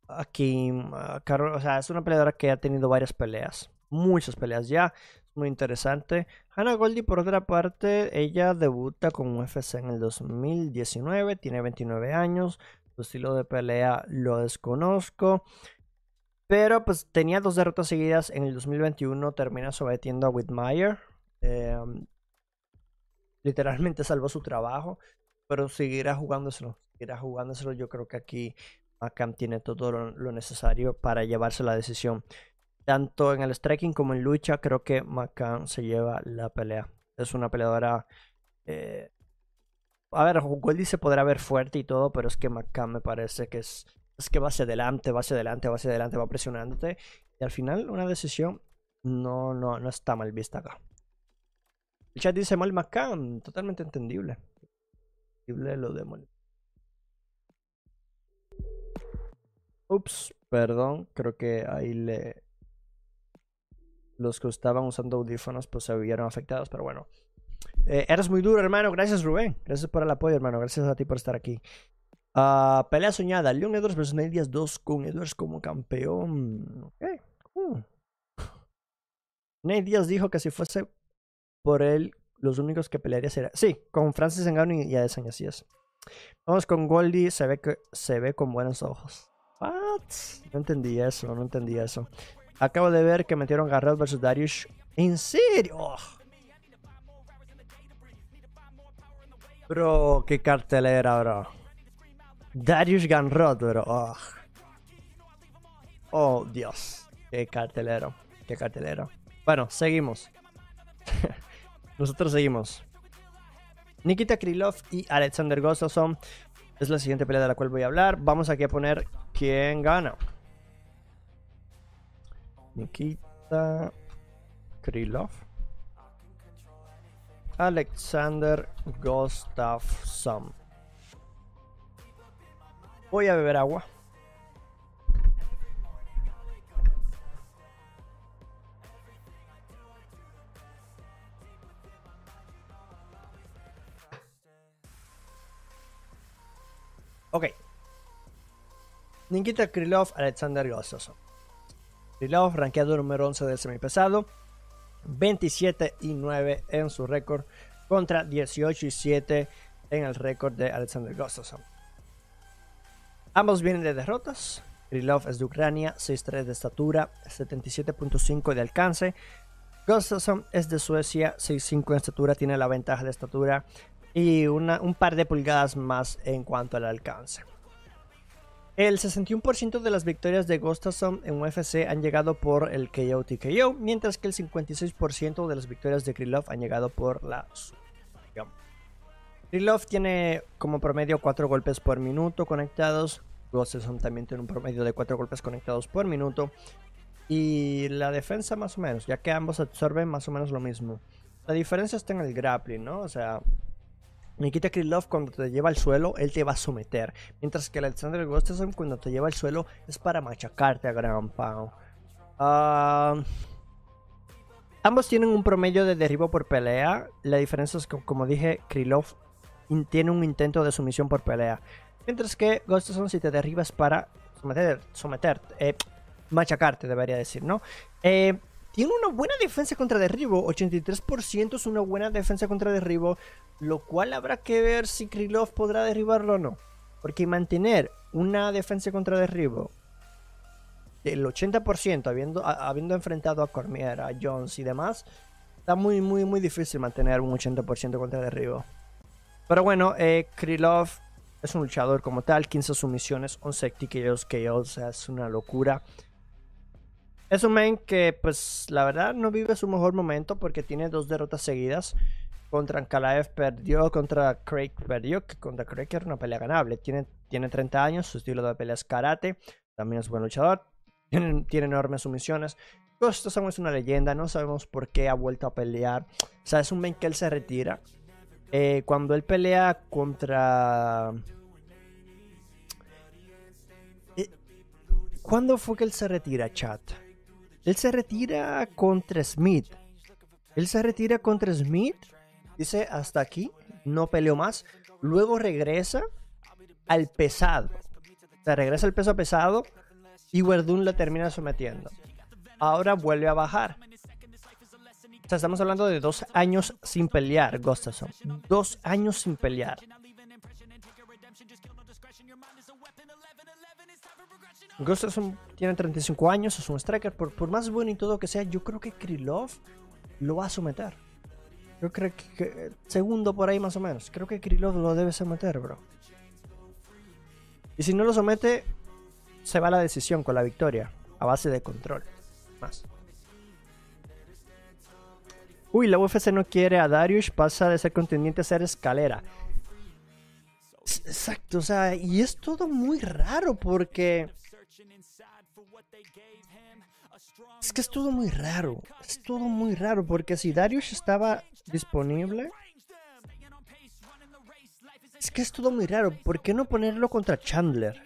a Kim, a Carlos. O sea, es una peleadora que ha tenido varias peleas, muchas peleas ya. Muy interesante. Hannah Goldie, por otra parte, ella debuta con UFC en el 2019, tiene 29 años, su estilo de pelea lo desconozco. Pero pues tenía dos derrotas seguidas. En el 2021 termina sometiendo a Whitmire. Em, literalmente salvó su trabajo. Pero seguirá jugándoselo. Seguirá jugándoselo. Yo creo que aquí Macam tiene todo lo, necesario para llevarse la decisión. Tanto en el striking como en lucha, creo que Macam se lleva la pelea. Es una peleadora eh, a ver, Goldie se podrá ver fuerte y todo, pero es que McCann me parece que es, es que va hacia adelante, va hacia adelante, va hacia adelante, va presionándote. Y al final, una decisión no, no, no está mal vista acá. El chat dice Mal McCann, totalmente entendible. Entendible lo de. Ups, perdón, creo que ahí le. Los que estaban usando audífonos pues se vieron afectados, pero bueno. Eh, eres muy duro, hermano. Gracias, Rubén. Gracias por el apoyo, hermano. Gracias a ti por estar aquí. Uh, pelea soñada. Leon Edwards vs Nate Diaz 2 con Edwards como campeón. Ok. Uh. Nate Diaz dijo que si fuese por él, los únicos que pelearía sería. Sí, con Francis Ngannou y Adesanya, así es. Vamos con Goldie. Se ve que se ve con buenos ojos. What? No entendí eso, no entendí eso. Acabo de ver que metieron Garrett vs Darius. ¿En serio? Bro, qué cartelera, bro. Darius Ganrod, bro. Oh. Dios. Qué cartelero. Qué cartelero. Bueno, seguimos. Nosotros seguimos. Nikita Krylov y Alexander Gustafsson es la siguiente pelea de la cual voy a hablar. Vamos aquí a poner quién gana. Nikita Krylov. Alexander Gustafsson. Voy a beber agua. Ok. Nikita Krylov, Alexander Gustafsson. Krylov, rankeado número 11 del semipesado 27 y 9 en su récord contra 18 y 7 en el récord de Alexander Gustafsson. Ambos vienen de derrotas. Krylov es de Ucrania, 6'3 de estatura, 77.5 de alcance. Gustafsson es de Suecia, 6'5 en estatura, tiene la ventaja de estatura y un par de pulgadas más en cuanto al alcance. El 61% de las victorias de Gustafsson en UFC han llegado por el KO TKO, mientras que el 56% de las victorias de Krylov han llegado por la sumisión. Krylov tiene como promedio 4 golpes por minuto conectados. Gustafsson también tiene un promedio de 4 golpes conectados por minuto. Y la defensa más o menos, ya que ambos absorben más o menos lo mismo. La diferencia está en el grappling, ¿no? O sea, Nikita Krylov cuando te lleva al suelo, él te va a someter. Mientras que Alexander Gustafsson cuando te lleva al suelo es para machacarte a gran pound. Ah, ambos tienen un promedio de derribo por pelea. La diferencia es que, como dije, Krylov tiene un intento de sumisión por pelea. Mientras que Gustafsson si te derribas para someter, someter eh, machacarte, debería decir, ¿no? Eh, tiene una buena defensa contra derribo. 83% es una buena defensa contra derribo. Lo cual habrá que ver si Krylov podrá derribarlo o no. Porque mantener una defensa contra derribo del 80%, habiendo, habiendo enfrentado a Cormier, a Jones y demás, está muy, muy, muy difícil mantener un 80% contra derribo. Pero bueno, eh, Krylov es un luchador como tal, 15 sumisiones, 11 TKOs, KOs, es una locura. Es un man que, pues, la verdad no vive su mejor momento porque tiene dos derrotas seguidas. Contra Ankalaev perdió, contra Craig perdió, que contra Craig era una pelea ganable. Tiene, tiene 30 años, su estilo de pelea es karate, también es buen luchador, tiene, tiene enormes sumisiones. Gustafsson es una leyenda, no sabemos por qué ha vuelto a pelear. O sea, es un man que él se retira eh, cuando él pelea contra... Eh, ¿Cuándo fue que él se retira, chat? Él se retira contra Smith. Él se retira contra Smith. Dice, hasta aquí, no peleó más. Luego regresa al pesado. Regresa al peso pesado y Verdun lo termina sometiendo. Ahora vuelve a bajar. Estamos hablando de dos años sin pelear, Gustafsson. Dos años sin pelear. Gustafsson tiene 35 años, es un striker. Por, por, más bueno y todo que sea, yo creo que Krylov lo va a someter. Yo creo que, segundo por ahí más o menos. Creo que Krylov lo debe someter, bro. Y si no lo somete, se va la decisión con la victoria. A base de control. Más. Uy, la UFC no quiere a Darius, pasa de ser contendiente a ser escalera. Exacto, o sea, y es todo muy raro porque... Es que es todo muy raro, es todo muy raro porque si Darius estaba disponible... Es que es todo muy raro, ¿por qué no ponerlo contra Chandler?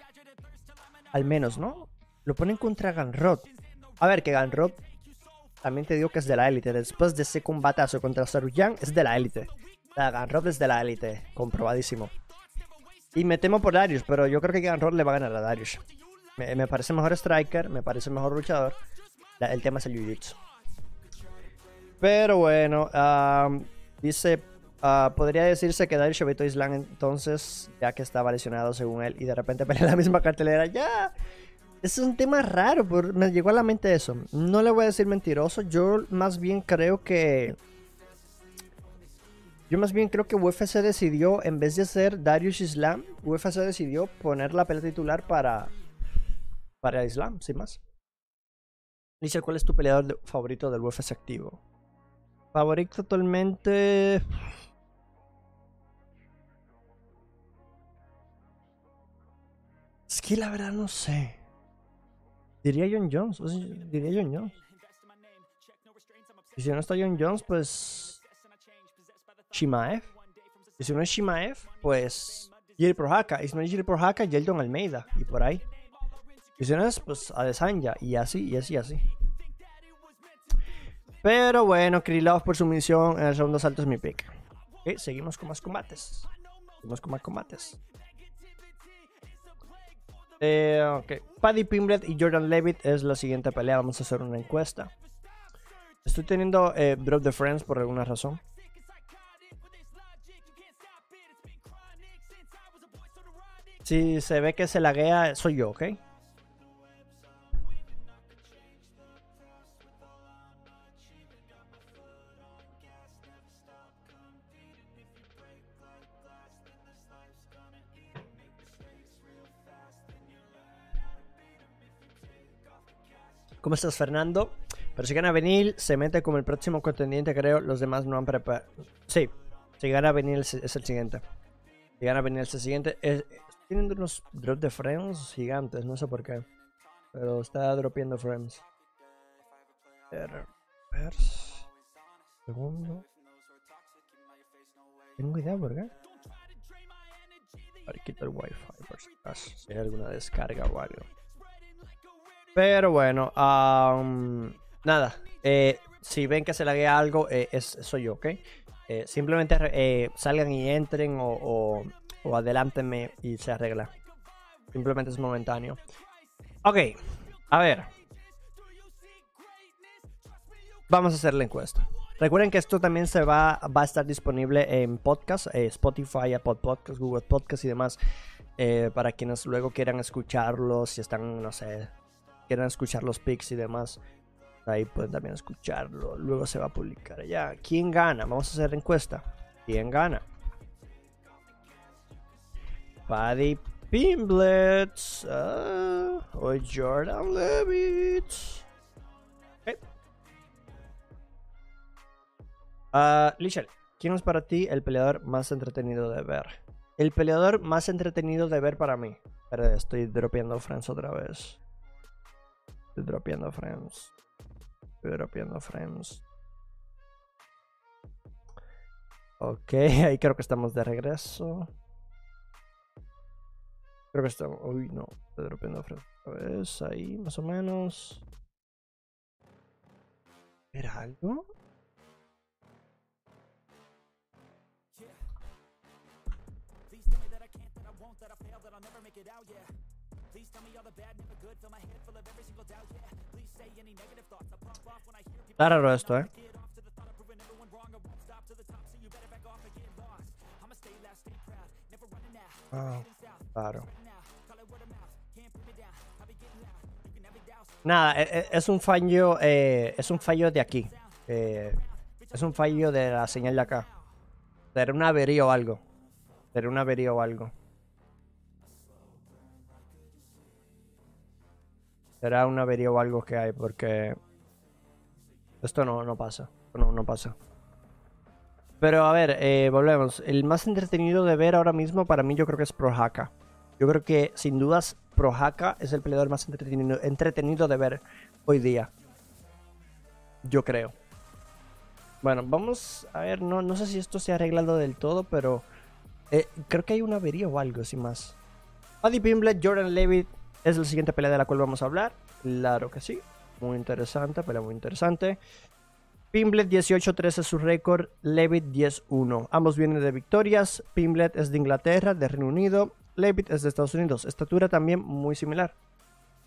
Al menos, ¿no? Lo ponen contra Ganrod. A ver, que Ganrod también te digo que es de la élite. Después de ese combatazo contra Saruyan, es de la élite. La Ganrod es de la élite, comprobadísimo. Y me temo por Darius, pero yo creo que Ganrod le va a ganar a Darius. Me, parece mejor striker, me parece mejor luchador. el tema es el jiu-jitsu. Pero bueno, dice, ah, podría decirse que Darius evitó Islam entonces, ya que estaba lesionado según él, y de repente pelea la misma cartelera. Ya, es un tema raro, me llegó a la mente eso. No le voy a decir mentiroso, yo más bien creo que... Yo más bien creo que UFC decidió, en vez de hacer Darius Islam, UFC decidió poner la pelea titular para, para Islam, sin más. Dice, ¿cuál es tu peleador favorito del UFC activo? Favorito actualmente... Es que la verdad no sé. Diría John Jones. diría John Jones. Y si no está John Jones, pues. Shimaev. Y si no es Shimaev, pues. Jiri Prohaka. Y si no es Jiri Prohaka, Yeldon Almeida. Y por ahí. Y si no es, pues. Y así, y así, y así. Pero bueno, Krylov por su misión en el segundo salto es mi pick. Ok, seguimos con más combates. Seguimos con más combates. Eh, ok. Paddy Pimblet y Jordan Levitt es la siguiente pelea. Vamos a hacer una encuesta. Estoy teniendo eh, Drop the Friends por alguna razón. Si se ve que se laguea, soy yo, ¿ok? ¿Cómo estás, Fernando? Pero si gana Venil, se mete como el próximo contendiente, creo. Los demás no han preparado. Sí, si gana Venil es el siguiente. Si gana Venil es el siguiente. Es- tienen unos drop de frames gigantes, no sé por qué. Pero está dropeando frames. Segundo. Tengo idea por qué. Ahora quito el wifi por si acaso. Si hay alguna descarga o algo. Pero bueno, am, nada. eh, si ven que se laguea algo, eh, soy yo, ¿ok? Eh, simplemente salgan y entren o, adelántenme y se arregla. Simplemente es momentáneo. Ok, a ver. Vamos a hacer la encuesta. Recuerden que esto también se va, va a estar disponible en podcast, eh, Spotify, Apple Podcast, Google Podcast y demás. para quienes luego quieran escucharlos, si están, no sé, quieran escuchar los pics y demás. Ahí pueden también escucharlo. Luego se va a publicar allá. ¿Quién gana? Vamos a hacer encuesta. ¿Quién gana? Paddy Pimblets ah, o Jordan Levitt. Ah, Lichel, ¿quién es para ti el peleador más entretenido de ver? El peleador más entretenido de ver para mí. Pero estoy dropeando frames otra vez. Estoy dropeando frames. Estoy dropeando frames. Ok, ahí creo que estamos de regreso. Creo que estamos. Uy, no. Estoy dropeando frames. Ahí, más o menos. ¿Era algo? Yeah. Please tell me all the bad, never good, fill my head full of every single doubt, yeah. Please say any negative thoughts, I pop off when I hear people Está raro esto, eh. get off to the thought of proving everyone wrong. I won't stop to the top, so you better back off and get lost. I'ma stay loud, stay proud, never running out. Ah, claro. Nada, e- e- es un fallo. eh, es un fallo de aquí. Eh, es un fallo de la señal de acá. Será una avería o algo. Será una avería o algo. Será una avería o algo que hay porque. Esto no, no pasa. No, no pasa. Pero a ver, eh, volvemos. El más entretenido de ver ahora mismo para mí yo creo que es Pro Haka. Yo creo que sin dudas Pro Haka es el peleador más entretenido, entretenido de ver hoy día. Yo creo. Bueno, vamos a ver, no, no sé si esto se ha arreglado del todo, pero eh, creo que hay una avería o algo, sin más. Paddy Pimblet, Jordan Levitt es la siguiente pelea de la cual vamos a hablar. Claro que sí. Muy interesante, pelea muy interesante. Pimblet 18-13 es su récord, Levitt 10-1. Ambos vienen de victorias. Pimblet es de Inglaterra, de Reino Unido. Levitt es de Estados Unidos. Estatura también muy similar.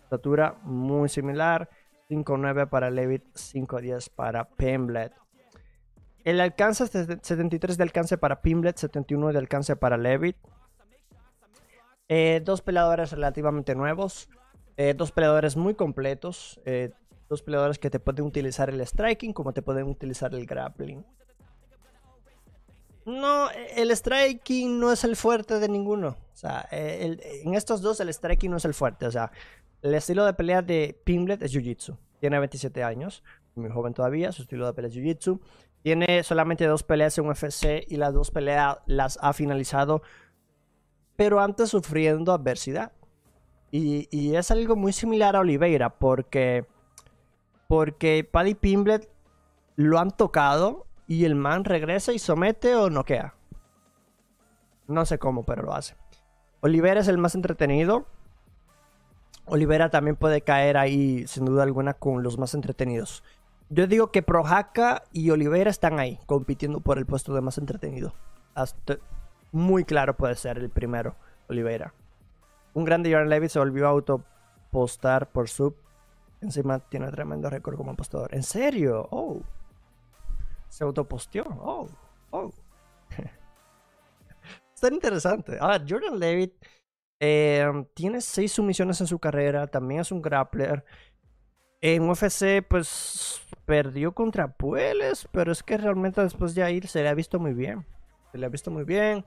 Estatura muy similar. 5-9 para Levitt, 5-10 para Pimblet. El alcance es de 73 de alcance para Pimblet, 71 de alcance para Levitt. Eh, dos peleadores relativamente nuevos. eh, dos peleadores muy completos. eh, dos peleadores que te pueden utilizar el striking como te pueden utilizar el grappling. No, el striking no es el fuerte de ninguno. O sea, eh, el- en estos dos el striking no es el fuerte. O sea, el estilo de pelea de Pimblet es Jiu-Jitsu. Tiene 27 años, muy joven todavía. Su estilo de pelea es Jiu-Jitsu. Tiene solamente dos peleas en UFC y las dos peleas las ha finalizado, pero antes sufriendo adversidad. Y, es algo muy similar a Oliveira, porque, porque Paddy Pimblet lo han tocado y el man regresa y somete o noquea. No sé cómo, pero lo hace. Oliveira es el más entretenido. Oliveira también puede caer ahí, sin duda alguna, con los más entretenidos. Yo digo que Projaca y Oliveira están ahí, compitiendo por el puesto de más entretenido. Hasta muy claro puede ser el primero, Oliveira. Un grande Jordan Levy se volvió a autopostar por sub. Encima tiene tremendo récord como apostador. ¿En serio? Oh. Se autoposteó. Oh. Oh. Está interesante. A ver, Jordan Levitt eh, tiene seis sumisiones en su carrera. También es un grappler. En UFC, pues perdió contra Pueles, pero es que realmente después de ahí se le ha visto muy bien. Le ha visto muy bien.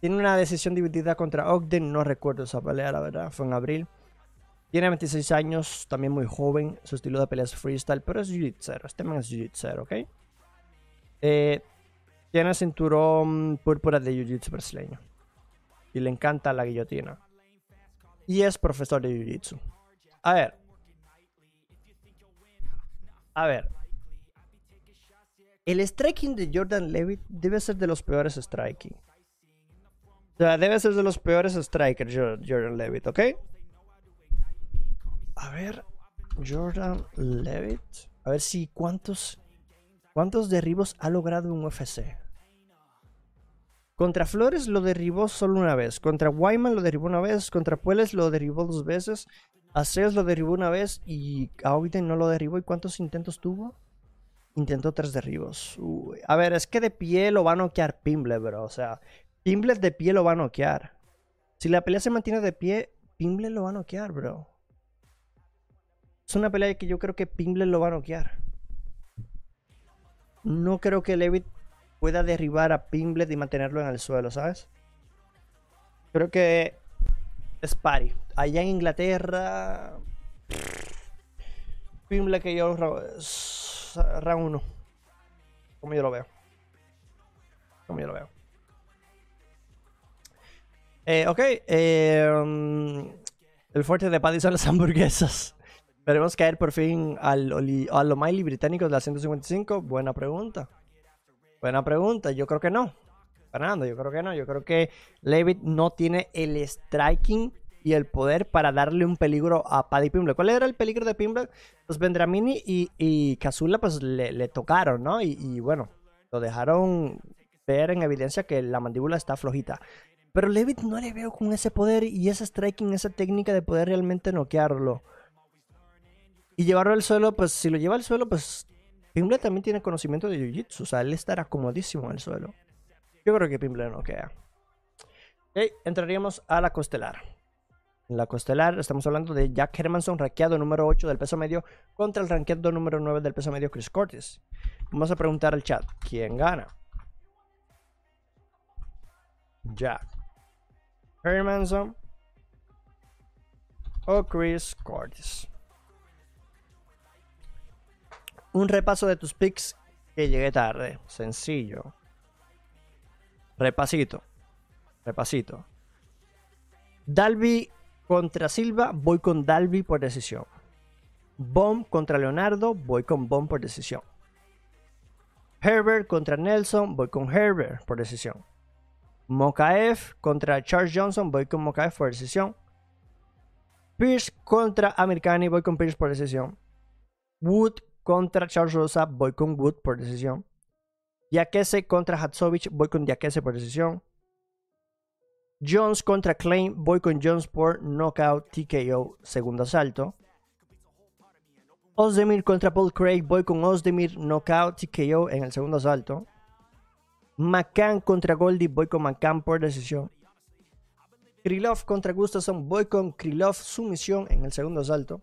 Tiene una decisión dividida contra Ogden, no recuerdo esa pelea, la verdad, fue en abril. Tiene 26 años, también muy joven. Su estilo de pelea es freestyle, pero es jiu-jitsu. Este man es jiu-jitsu, ¿ok? Eh, tiene cinturón púrpura de jiu-jitsu brasileño. Y le encanta la guillotina. Y es profesor de jiu-jitsu. A ver. A ver. El striking de Jordan Levitt debe ser de los peores striking. O sea, debe ser de los peores strikers Jordan Levitt, ¿ok? A ver, Jordan Levitt. A ver si cuántos cuántos derribos ha logrado en UFC. Contra Flores lo derribó solo una vez. Contra Wyman lo derribó una vez. Contra Pueles lo derribó dos veces. A lo derribó una vez y a no lo derribó. ¿Y cuántos intentos tuvo? Intentó tres derribos. A ver, es que de pie lo va a noquear Pimble, bro. O sea, Pimble de pie lo va a noquear. Si la pelea se mantiene de pie, Pimble lo va a noquear, bro. Es una pelea que yo creo que Pimble lo va a noquear. No creo que Levitt pueda derribar a Pimble y mantenerlo en el suelo, ¿sabes? Creo que es pari. Allá en Inglaterra. Pimble que yo round 1. Como yo lo veo. Como yo lo veo. Eh, ok. Um, el fuerte de Paddy son las hamburguesas. ¿Veremos caer por fin al, al O'Malley británico de la 155? Buena pregunta. Buena pregunta. Yo creo que no. Fernando, yo creo que no. Yo creo que Levitt no tiene el striking y el poder para darle un peligro a Paddy Pimble. ¿Cuál era el peligro de Pimble? Pues Vendramini y, y Kazula pues le, tocaron, ¿no? Y, bueno, lo dejaron ver en evidencia que la mandíbula está flojita. Pero Levitt no le veo con ese poder y ese striking, esa técnica de poder realmente noquearlo. Y llevarlo al suelo, pues si lo lleva al suelo, pues Pimble también tiene conocimiento de Jiu-Jitsu. O sea, él estará comodísimo el suelo. Yo creo que Pimble no queda. Ok, entraríamos a la costelar. En la costelar estamos hablando de Jack Hermanson, rankeado número 8 del peso medio, contra el rankeado número 9 del peso medio, Chris Cortis. Vamos a preguntar al chat, ¿quién gana? Jack Hermanson o Chris Cortis un repaso de tus picks que llegué tarde. Sencillo. Repasito. Repasito. Dalby contra Silva, voy con Dalby por decisión. Bomb contra Leonardo, voy con Bomb por decisión. Herbert contra Nelson, voy con Herbert por decisión. Mokaev contra Charles Johnson, voy con Mokaev por decisión. Pierce contra Americani, voy con Pierce por decisión. Wood contra Charles Rosa, voy con Wood por decisión. Yakese contra Hatsovich, voy con Yakese por decisión. Jones contra Klein, voy con Jones por knockout TKO, segundo asalto. Ozdemir contra Paul Craig, voy con Ozdemir knockout TKO en el segundo asalto. McCann contra Goldie, voy con McCann por decisión. Krylov contra Gustafsson, voy con Krylov sumisión en el segundo asalto.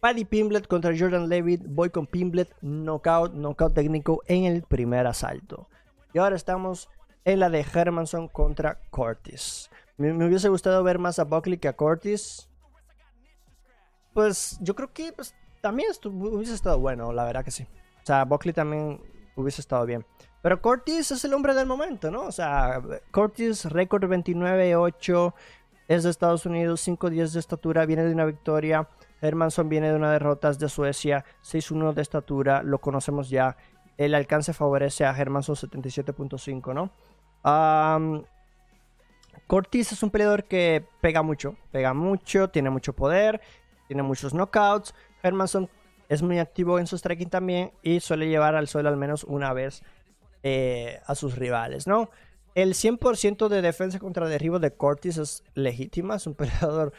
Paddy Pimblet contra Jordan Levitt. Voy con Pimblet, knockout, knockout técnico en el primer asalto. Y ahora estamos en la de Hermanson contra Cortis. Me, hubiese gustado ver más a Buckley que a Cortis. Pues yo creo que pues, también hubiese estado bueno, la verdad que sí. O sea, Buckley también hubiese estado bien. Pero Cortis es el hombre del momento, ¿no? O sea, Cortis, récord 29-8, es de Estados Unidos, 5-10 de estatura, viene de una victoria. Hermanson viene de una derrota de Suecia, 6-1 de estatura, lo conocemos ya. El alcance favorece a Hermanson 77.5, ¿no? Cortis es un peleador que pega mucho, pega mucho, tiene mucho poder, tiene muchos knockouts. Hermanson es muy activo en su striking también y suele llevar al suelo al menos una vez eh, a sus rivales, ¿no? El 100% de defensa contra derribo de Cortis es legítima, es un peleador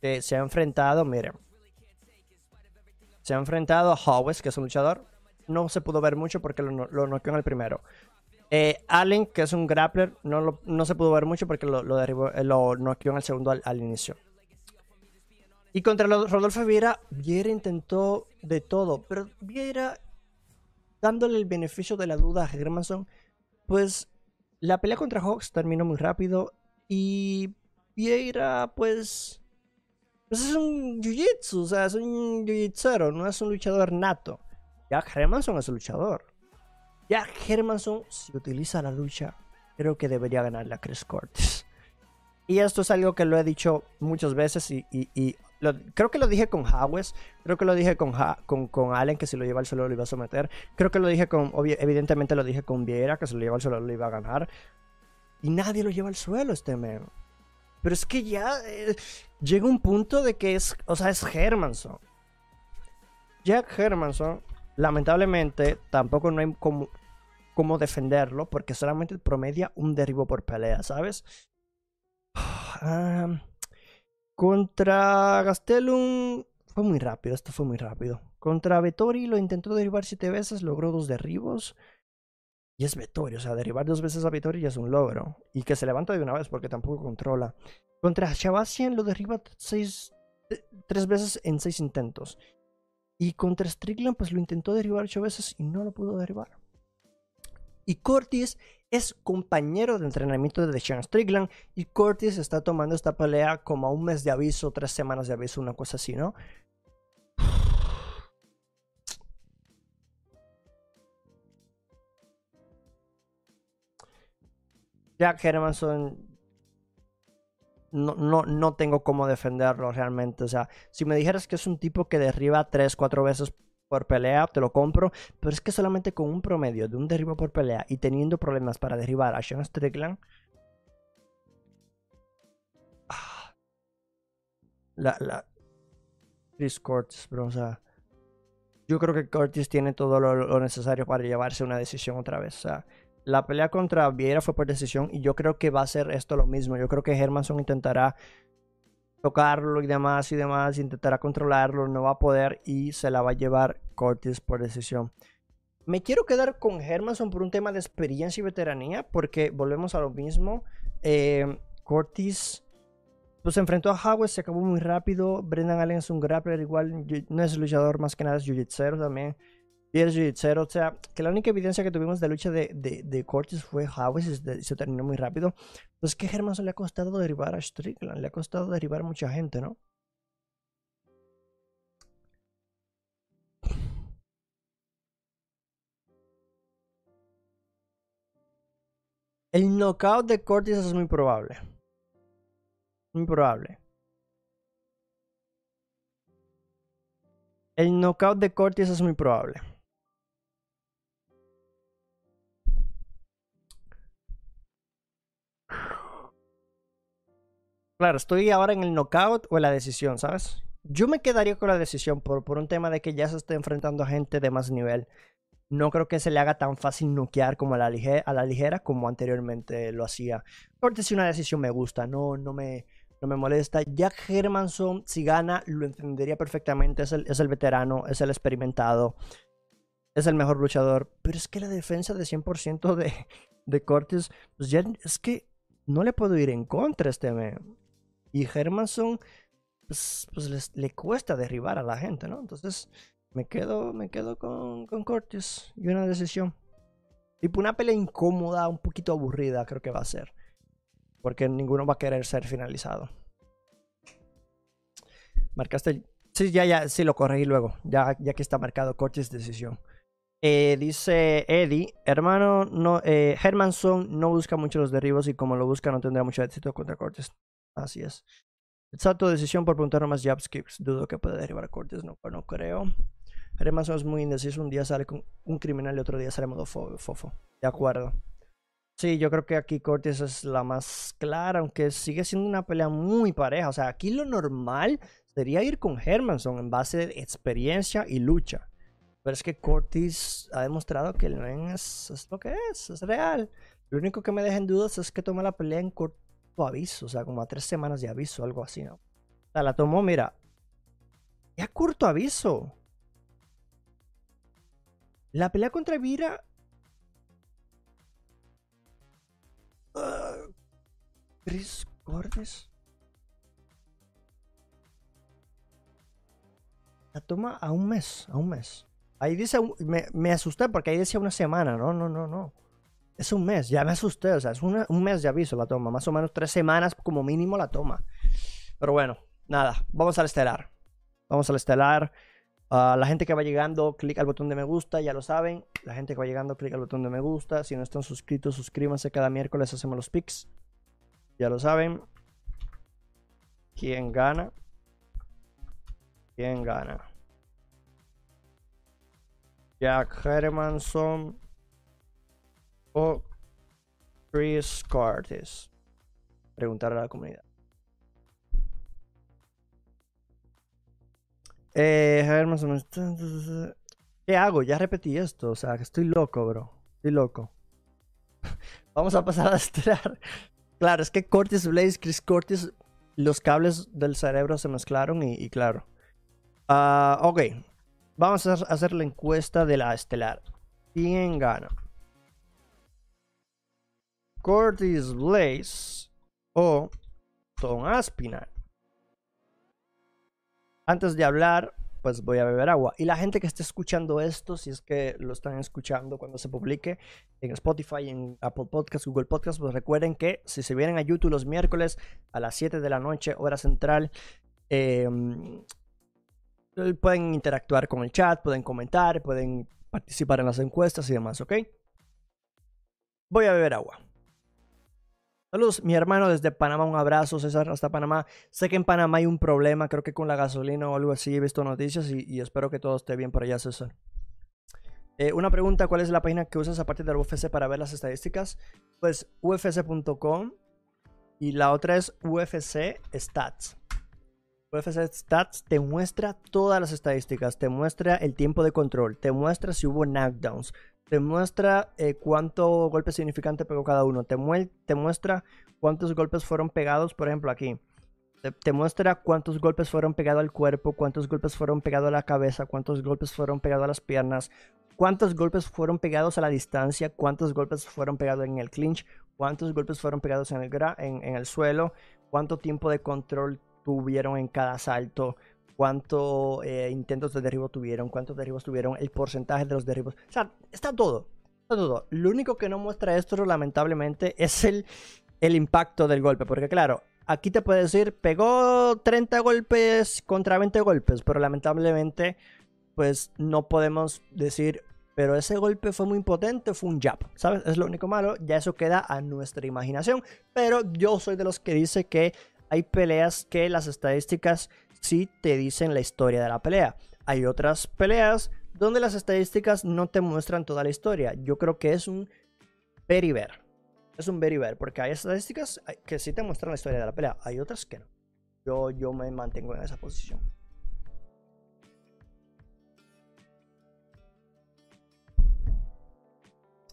que se ha enfrentado, miren, se ha enfrentado a Howes, que es un luchador. No se pudo ver mucho porque lo, noqueó en el primero. Eh, Allen, que es un grappler, no, no se pudo ver mucho porque lo, derribó, eh, lo noqueó en el segundo al, inicio. Y contra Rodolfo Vieira, Vieira intentó de todo, pero Vieira, dándole el beneficio de la duda a Hermanson, pues la pelea contra Hawks terminó muy rápido y Vieira, pues Pues es un jiu-jitsu, o sea, es un jiu-jitsero, no es un luchador nato. Jack Hermanson es un luchador. Jack Hermanson, si utiliza la lucha, creo que debería ganarle a Chris Cortis. Y esto es algo que lo he dicho muchas veces y, creo que lo dije con Hawes, creo que lo dije con, con, con, Allen, que si lo lleva al suelo lo iba a someter. Creo que lo dije con, evidentemente lo dije con Vieira, que si lo lleva al suelo lo iba a ganar. Y nadie lo lleva al suelo este men. Pero es que ya eh, llega un punto de que es, o sea, es Hermanson. Jack Hermanson, lamentablemente, tampoco no hay como, defenderlo, porque solamente promedia un derribo por pelea, ¿sabes? contra Gastelum fue muy rápido, esto fue muy rápido. Contra Vettori lo intentó derribar siete veces, logró dos derribos. Y es Vettori, o sea, derribar dos veces a Vettori ya es un logro. Y que se levanta de una vez porque tampoco controla. Contra Shabasian lo derriba seis, eh, tres veces en seis intentos. Y contra Strickland pues lo intentó derribar ocho veces y no lo pudo derribar. Y Cortis es compañero de entrenamiento de Sean Strickland y Curtis está tomando esta pelea como a un mes de aviso, tres semanas de aviso, una cosa así, ¿no? Jack Hermanson no, no, no tengo cómo defenderlo realmente. O sea, si me dijeras que es un tipo que derriba tres, cuatro veces por pelea, te lo compro, pero es que solamente con un promedio de un derribo por pelea y teniendo problemas para derribar a Sean Strickland. Ah, la, la. Chris Curtis, bro, o sea. Yo creo que Curtis tiene todo lo, necesario para llevarse una decisión otra vez. O sea, la pelea contra Vieira fue por decisión y yo creo que va a ser esto lo mismo. Yo creo que Hermanson intentará tocarlo y demás y demás, intentará controlarlo, no va a poder y se la va a llevar Cortis por decisión. Me quiero quedar con Hermanson por un tema de experiencia y veteranía, porque volvemos a lo mismo. Eh, Cortis pues se enfrentó a Howard, se acabó muy rápido. Brendan Allen es un grappler, igual no es luchador, más que nada es jiu también. Es jiu o sea, que la única evidencia que tuvimos de lucha de, de, Cortis fue Howard y se terminó muy rápido. Pues que Hermanson le ha costado derribar a Strickland, le ha costado derribar a mucha gente, ¿no? El knockout de Cortis es muy probable. Muy probable. El knockout de Cortis es muy probable. Claro, estoy ahora en el knockout o en la decisión, ¿sabes? Yo me quedaría con la decisión por, por un tema de que ya se está enfrentando a gente de más nivel. No creo que se le haga tan fácil noquear como a la, ligera, a la ligera como anteriormente lo hacía. Corte si una decisión me gusta, no, no, me, no me molesta. Jack Hermanson, si gana, lo entendería perfectamente. Es el, es el veterano, es el experimentado, es el mejor luchador. Pero es que la defensa de 100% de, de pues ya es que no le puedo ir en contra a este y Hermanson, pues, pues le cuesta derribar a la gente, ¿no? Entonces me quedo, me quedo con, con y una decisión. Tipo una pelea incómoda, un poquito aburrida, creo que va a ser. Porque ninguno va a querer ser finalizado. Marcaste. Sí, ya, ya, sí, lo corregí luego. Ya, ya que está marcado Curtis decisión. Eh, dice Eddie, hermano, no, eh, Hermanson no busca mucho los derribos y como lo busca no tendrá mucho éxito contra Cortes. Así es. Exacto, decisión por preguntar más skips. Dudo que pueda derribar a Cortes, no, no creo. Hermanson es muy indeciso. Un día sale con un criminal y otro día sale modo fofo. De acuerdo. Sí, yo creo que aquí Cortes es la más clara, aunque sigue siendo una pelea muy pareja. O sea, aquí lo normal sería ir con Hermanson en base de experiencia y lucha. Pero es que Cortis ha demostrado que el es, es lo que es, es real. Lo único que me deja en dudas es que toma la pelea en aviso, o sea, como a tres semanas de aviso, algo así, ¿no? O sea, la tomó, mira, ya corto aviso. La pelea contra Vira. Uh, Chris Cordes. La toma a un mes, a un mes. Ahí dice, me, me asusté porque ahí decía una semana, no, no, no, no. Es un mes, ya me asusté, o sea, es un mes de aviso la toma, más o menos tres semanas como mínimo la toma. Pero bueno, nada, vamos al estelar. Vamos al estelar. Ah, la gente que va llegando, clic al botón de me gusta, ya lo saben. La gente que va llegando, clic al botón de me gusta. Si no están suscritos, suscríbanse. Cada miércoles hacemos los pics. Ya lo saben. ¿Quién gana? ¿Quién gana? Jack Hermanson o Chris Curtis. Preguntar a la comunidad. Eh, Hermanson. ¿Qué hago? Ya repetí esto. O sea, que estoy loco, bro. Estoy loco. Vamos a pasar a esperar. Claro, es que Curtis Blaze, Chris Curtis, los cables del cerebro se mezclaron y, claro. Ah, ok. Vamos a hacer la encuesta de la estelar. ¿Quién gana? Curtis Blaze o Tom Aspinall. Antes de hablar, pues voy a beber agua. Y la gente que esté escuchando esto, si es que lo están escuchando cuando se publique en Spotify, en Apple Podcasts, Google Podcasts, pues recuerden que si se vienen a YouTube los miércoles a las 7 de la noche, hora central, em, pueden interactuar con el chat, pueden comentar, pueden participar en las encuestas y demás, ¿ok? Voy a beber agua. Saludos, mi hermano desde Panamá, un abrazo, César, hasta Panamá. Sé que en Panamá hay un problema, creo que con la gasolina o algo así, he visto noticias y, espero que todo esté bien por allá, César. Eh, una pregunta, ¿cuál es la página que usas aparte del UFC para ver las estadísticas? Pues ufc.com y la otra es UFC Stats. UFC Stats te muestra todas las estadísticas, te muestra el tiempo de control, te muestra si hubo knockdowns, te muestra eh, cuánto golpe significante pegó cada uno, te, te, muestra cuántos golpes fueron pegados, por ejemplo aquí. Te, muestra cuántos golpes fueron pegados al cuerpo, cuántos golpes fueron pegados a la cabeza, cuántos golpes fueron pegados a las piernas, cuántos golpes fueron pegados a la distancia, cuántos golpes fueron pegados en el clinch, cuántos golpes fueron pegados en el, en, en el suelo, cuánto tiempo de control tuvieron en cada salto, cuántos eh, intentos de derribo tuvieron, cuántos derribos tuvieron, el porcentaje de los derribos. O sea, está todo. Está todo. Lo único que no muestra esto, lamentablemente, es el, el impacto del golpe. Porque, claro, aquí te puede decir, pegó 30 golpes contra 20 golpes, pero lamentablemente, pues no podemos decir, pero ese golpe fue muy potente, fue un jab, ¿sabes? Es lo único malo, ya eso queda a nuestra imaginación, pero yo soy de los que dice que hay peleas que las estadísticas sí te dicen la historia de la pelea. Hay otras peleas donde las estadísticas no te muestran toda la historia. Yo creo que es un very ver. Es un very ver, porque hay estadísticas que sí te muestran la historia de la pelea. Hay otras que no. Yo, yo me mantengo en esa posición.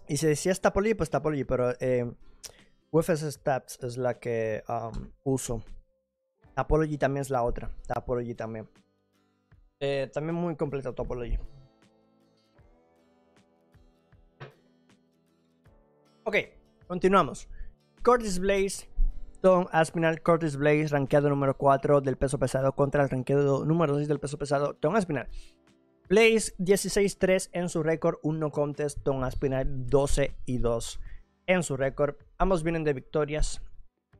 Y si decía Tapoli, pues Tapoli, pero eh, UFS Stats es la que uso. Topology también es la otra. Topology también. Eh, también muy completa Topology. Ok, continuamos. Curtis Blaze, Tom Aspinall, Curtis Blaze, rankeado número 4 del peso pesado contra el rankeado número 6 del peso pesado, Tom Aspinall. Blaze 16-3 en su récord, 1 contest, Tom Aspinall 12 y 2 en su récord. Ambos vienen de victorias.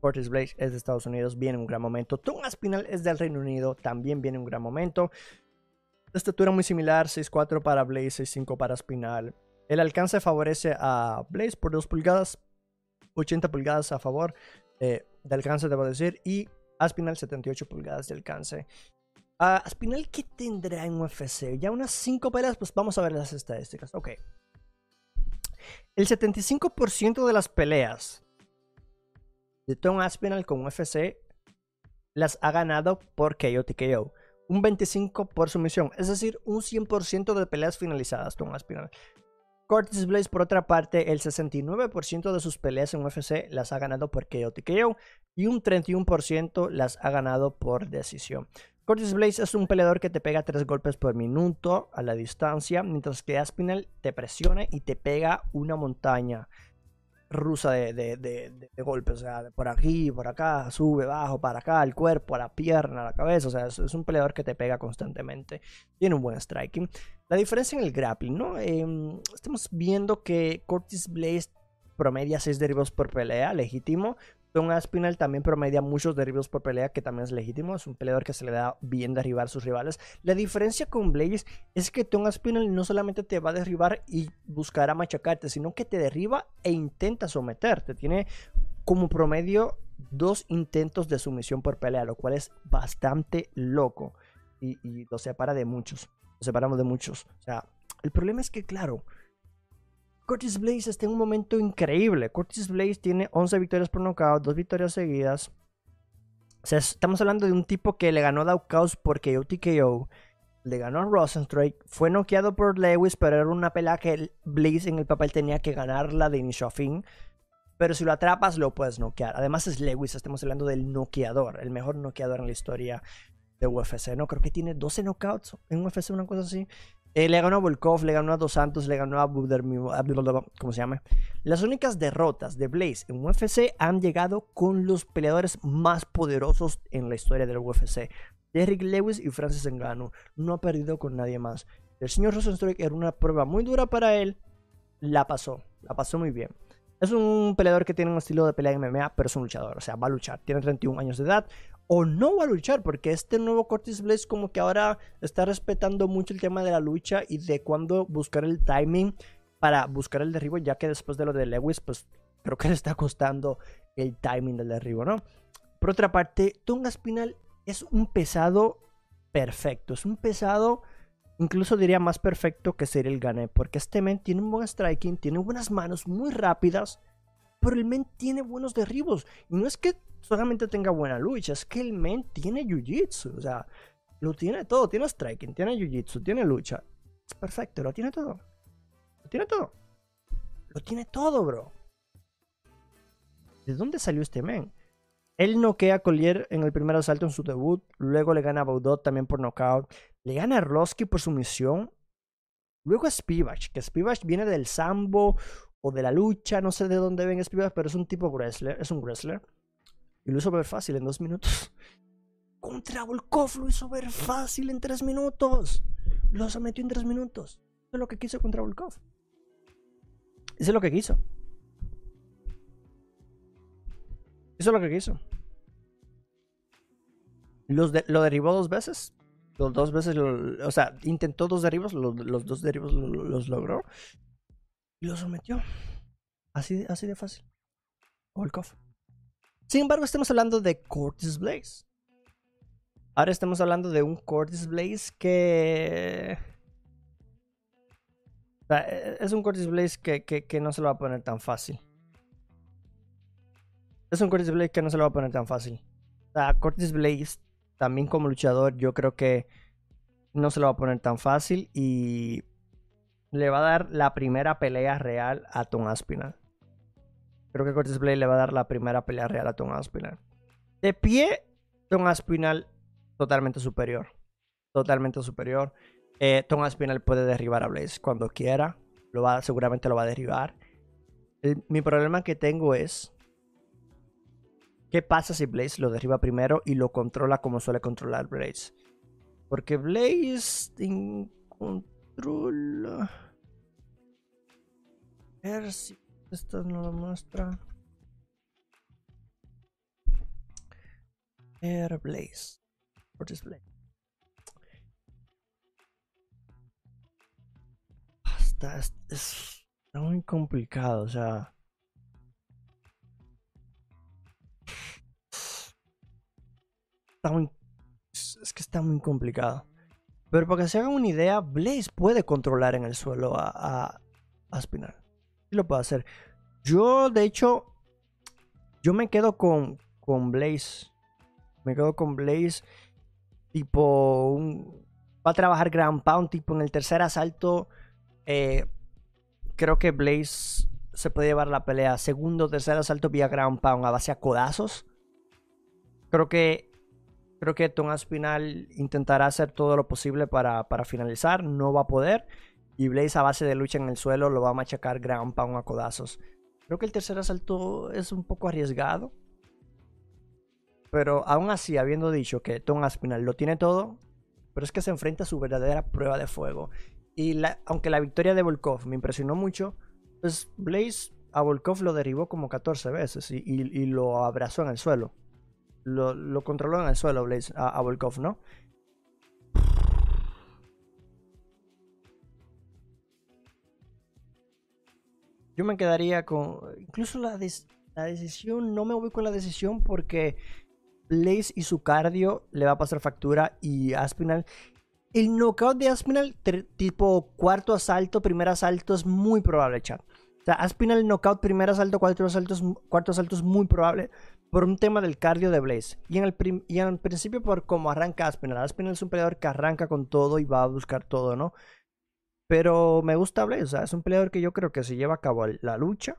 Curtis Blaze es de Estados Unidos, viene en un gran momento. Tom Aspinall es del Reino Unido, también viene en un gran momento. De estatura muy similar, 6'4 para Blaze, 6'5 para Aspinall. El alcance favorece a Blaze por 2 pulgadas, 80 pulgadas a favor eh, de alcance, debo decir, y Aspinall 78 pulgadas de alcance. Uh, Aspinall, ¿qué tendrá en UFC? Ya unas 5 peleas, pues vamos a ver las estadísticas. Ok. El 75% de las peleas de Tom Aspinall con UFC las ha ganado por KO TKO. Un 25% por sumisión, es decir, un 100% de peleas finalizadas Tom Aspinall. Curtis Blaze, por otra parte, el 69% de sus peleas en UFC las ha ganado por KO TKO y un 31% las ha ganado por decisión. Curtis Blaze es un peleador que te pega 3 golpes por minuto a la distancia, mientras que Aspinall te presiona y te pega una montaña rusa de, golpes, o sea, por aquí, por acá, sube, bajo, para acá, el cuerpo, la pierna, la cabeza, o sea, es, un peleador que te pega constantemente, tiene un buen striking. La diferencia en el grappling, ¿no? Em, estamos viendo que Curtis Blaze promedia 6 derribos por pelea, legítimo, Tom Aspinall también promedia muchos derribos por pelea, que también es legítimo. Es un peleador que se le da bien derribar a sus rivales. La diferencia con Blaze es que Tom Aspinall no solamente te va a derribar y buscará machacarte, sino que te derriba e intenta someterte. Tiene como promedio dos intentos de sumisión por pelea, lo cual es bastante loco. Y, y lo separa de muchos. Lo separamos de muchos. O sea, el problema es que, claro, Curtis Blaze está en un momento increíble. Curtis Blaze tiene 11 victorias por nocaut, 2 victorias seguidas. O sea, estamos hablando de un tipo que le ganó a Daukaus por KO TKO. Le ganó a Rosenstrike. Fue noqueado por Lewis, pero era una pelea que Blaze en el papel tenía que ganarla de inicio a fin. Pero si lo atrapas, lo puedes noquear. Además es Lewis, estamos hablando del noqueador, el mejor noqueador en la historia de UFC. No, creo que tiene 12 knockouts en UFC, una cosa así. Eh, le ganó a Volkov, le ganó a Dos Santos, le ganó a ¿cómo se llama? Las únicas derrotas de Blaze en UFC han llegado con los peleadores más poderosos en la historia del UFC. Derrick Lewis y Francis Ngannou. No ha perdido con nadie más. El señor Rosenstruck era una prueba muy dura para él. La pasó, la pasó muy bien. Es un peleador que tiene un estilo de pelea en MMA, pero es un luchador, o sea, va a luchar. Tiene 31 años de edad, o no va a luchar, porque este nuevo Curtis Blaze como que ahora está respetando mucho el tema de la lucha y de cuándo buscar el timing para buscar el derribo, ya que después de lo de Lewis, pues creo que le está costando el timing del derribo, ¿no? Por otra parte, Tonga Spinal es un pesado perfecto, es un pesado, incluso diría más perfecto que ser el Gané, porque este men tiene un buen striking, tiene buenas manos muy rápidas, pero el men tiene buenos derribos. Y no es que solamente tenga buena lucha, es que el men tiene jiu-jitsu. O sea, lo tiene todo. Tiene striking, tiene jiu-jitsu, tiene lucha. Es perfecto, lo tiene todo. Lo tiene todo. Lo tiene todo, bro. ¿De dónde salió este men? Él noquea a Collier en el primer asalto en su debut. Luego le gana a Baudot también por knockout. Le gana a Roski por su misión. Luego a Spivak, que Spivak viene del Sambo o de la lucha. No sé de dónde ven Spivak, pero es un tipo wrestler. Es un wrestler. Y lo hizo ver fácil en dos minutos. Contra Volkov lo hizo ver fácil en tres minutos. Lo sometió en tres minutos. Eso es lo que quiso contra Volkov. Eso es lo que quiso. Eso es lo que quiso. Lo derribó dos veces. Los dos veces, o sea, intentó dos derribos, los, dos derribos los logró. Y lo sometió. Así, así de fácil. Volkov. Sin embargo, estamos hablando de Curtis Blaze. Ahora estamos hablando de un Curtis Blaze que... Es un Curtis Blaze que, no se lo va a poner tan fácil. Es un Curtis Blaze que no se lo va a poner tan fácil. O Curtis Blaze, también como luchador, yo creo que no se lo va a poner tan fácil y le va a dar la primera pelea real a Tom Aspinall. Creo que Curtis Blade le va a dar la primera pelea real a Tom Aspinall. De pie, Tom Aspinall totalmente superior. Totalmente superior. Eh, Tom Aspinall puede derribar a Blaze cuando quiera. Lo va, seguramente lo va a derribar. mi problema que tengo es. ¿Qué pasa si Blaze lo derriba primero y lo controla como suele controlar Blaze? Porque Blaze ver si esto no lo muestra. Airblaze. Blaze. Blaze. Está, es, está muy complicado, o sea. Está muy, es que está muy complicado. Pero para que se hagan una idea, Blaze puede controlar en el suelo a, a, Spinal lo puedo hacer. Yo, de hecho, yo me quedo con, con Blaze. Me quedo con Blaze. Tipo, va a trabajar Grand Pound. Tipo, en el tercer asalto, eh, creo que Blaze se puede llevar la pelea. Segundo, tercer asalto vía Ground Pound a base a codazos. Creo que creo que Tom Aspinal intentará hacer todo lo posible para, finalizar. No va a poder. Y Blaze a base de lucha en el suelo lo va a machacar ground pound a codazos. Creo que el tercer asalto es un poco arriesgado. Pero aún así, habiendo dicho que Tom Aspinall lo tiene todo, pero es que se enfrenta a su verdadera prueba de fuego. Y aunque la victoria de Volkov me impresionó mucho, pues Blaze a Volkov lo derribó como 14 veces y lo abrazó en el suelo. Lo, lo controló en el suelo Blaze, a, a Volkov, ¿no? Yo me quedaría con. Incluso la, des- la decisión. No me voy con la decisión porque Blaze y su cardio le va a pasar factura. Y Aspinal. El knockout de Aspinal, tipo cuarto asalto, primer asalto, es muy probable, chat. O sea, Aspinal knockout, primer asalto, cuarto asalto, es, cuarto asalto es muy probable por un tema del cardio de Blaze. Y en el, y en principio por cómo arranca Aspinal. Aspinal es un peleador que arranca con todo y va a buscar todo, ¿no? Pero me gusta Blaze, o sea, es un peleador que yo creo que si lleva a cabo la lucha,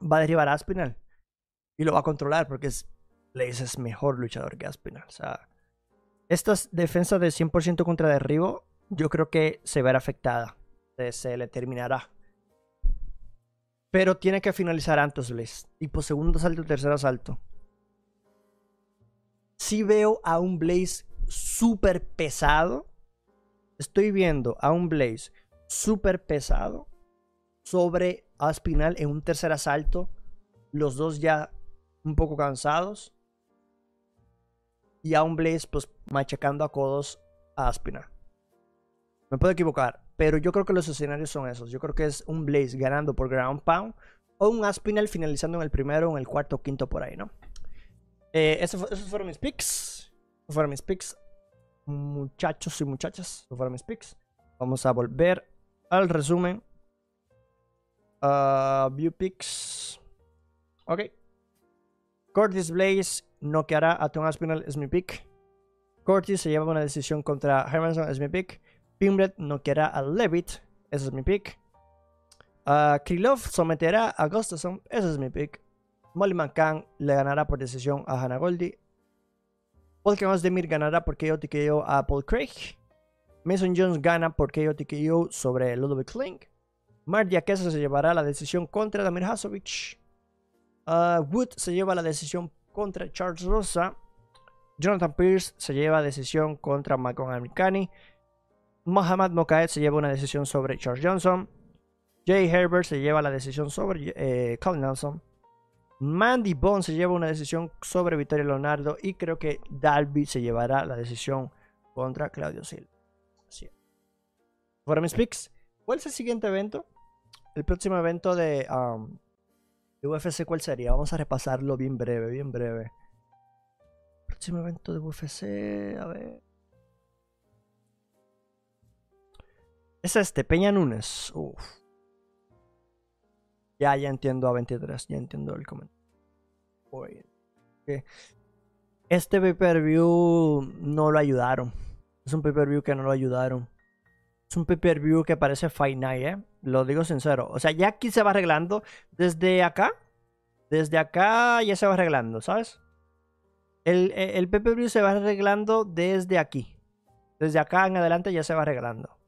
va a derribar a Aspinal. Y lo va a controlar porque es, Blaze es mejor luchador que Aspinal. O sea, esta defensa de 100% contra derribo, yo creo que se verá afectada. Se le terminará. Pero tiene que finalizar antes Blaze. Tipo segundo asalto, tercer asalto. Si veo a un Blaze súper pesado. Estoy viendo a un Blaze súper pesado sobre Aspinal en un tercer asalto. Los dos ya un poco cansados. Y a un Blaze pues machacando a codos a Aspinal. Me puedo equivocar, pero yo creo que los escenarios son esos. Yo creo que es un Blaze ganando por ground pound o un Aspinal finalizando en el primero, en el cuarto quinto por ahí, ¿no? Eh, esos fueron mis picks. Esos fueron mis picks. Muchachos y muchachas, esos fueron mis picks. Vamos a volver al resumen. Ah, view picks. Ok. Curtis Blaze noqueará a Tom Aspinall, es mi pick. Curtis se lleva una decisión contra Hermanson, es mi pick. Pimblet noqueará a Levitt, ese es mi pick. Ah, Krylov someterá a Gustafsson, ese es mi pick. Molly McCann le ganará por decisión a Hannah Goldie. Volkan Ozdemir ganará por KO TKO a Paul Craig. Mason Jones gana por KO TKO sobre Ludovic Klink. Mark Diakesa se llevará la decisión contra Damir Hasovic. Ah, Wood se lleva la decisión contra Charles Rosa. Jonathan Pierce se lleva decisión contra Malcolm Americani. Mohamed Mokaed se lleva una decisión sobre Charles Johnson. Jay Herbert se lleva la decisión sobre eh, Colin Nelson. Mandy Bond se lleva una decisión sobre Victoria Leonardo. Y creo que Dalby se llevará la decisión contra Claudio Silva. Así es. Mis picks. ¿Cuál es el siguiente evento? El próximo evento de, um, de UFC, ¿cuál sería? Vamos a repasarlo bien breve, bien breve. Próximo evento de UFC, a ver. Es este, Peña Núñez. Ya, ya entiendo a 23, ya entiendo el comentario. Oye, Este pay-per-view no lo ayudaron. Es un pay-per-view que no lo ayudaron. Es un pay-per-view que parece Fight ¿eh? Lo digo sincero. O sea, ya aquí se va arreglando. Desde acá. Desde acá ya se va arreglando, ¿sabes? El, el pay-per-view se va arreglando desde aquí. Desde acá en adelante ya se va arreglando.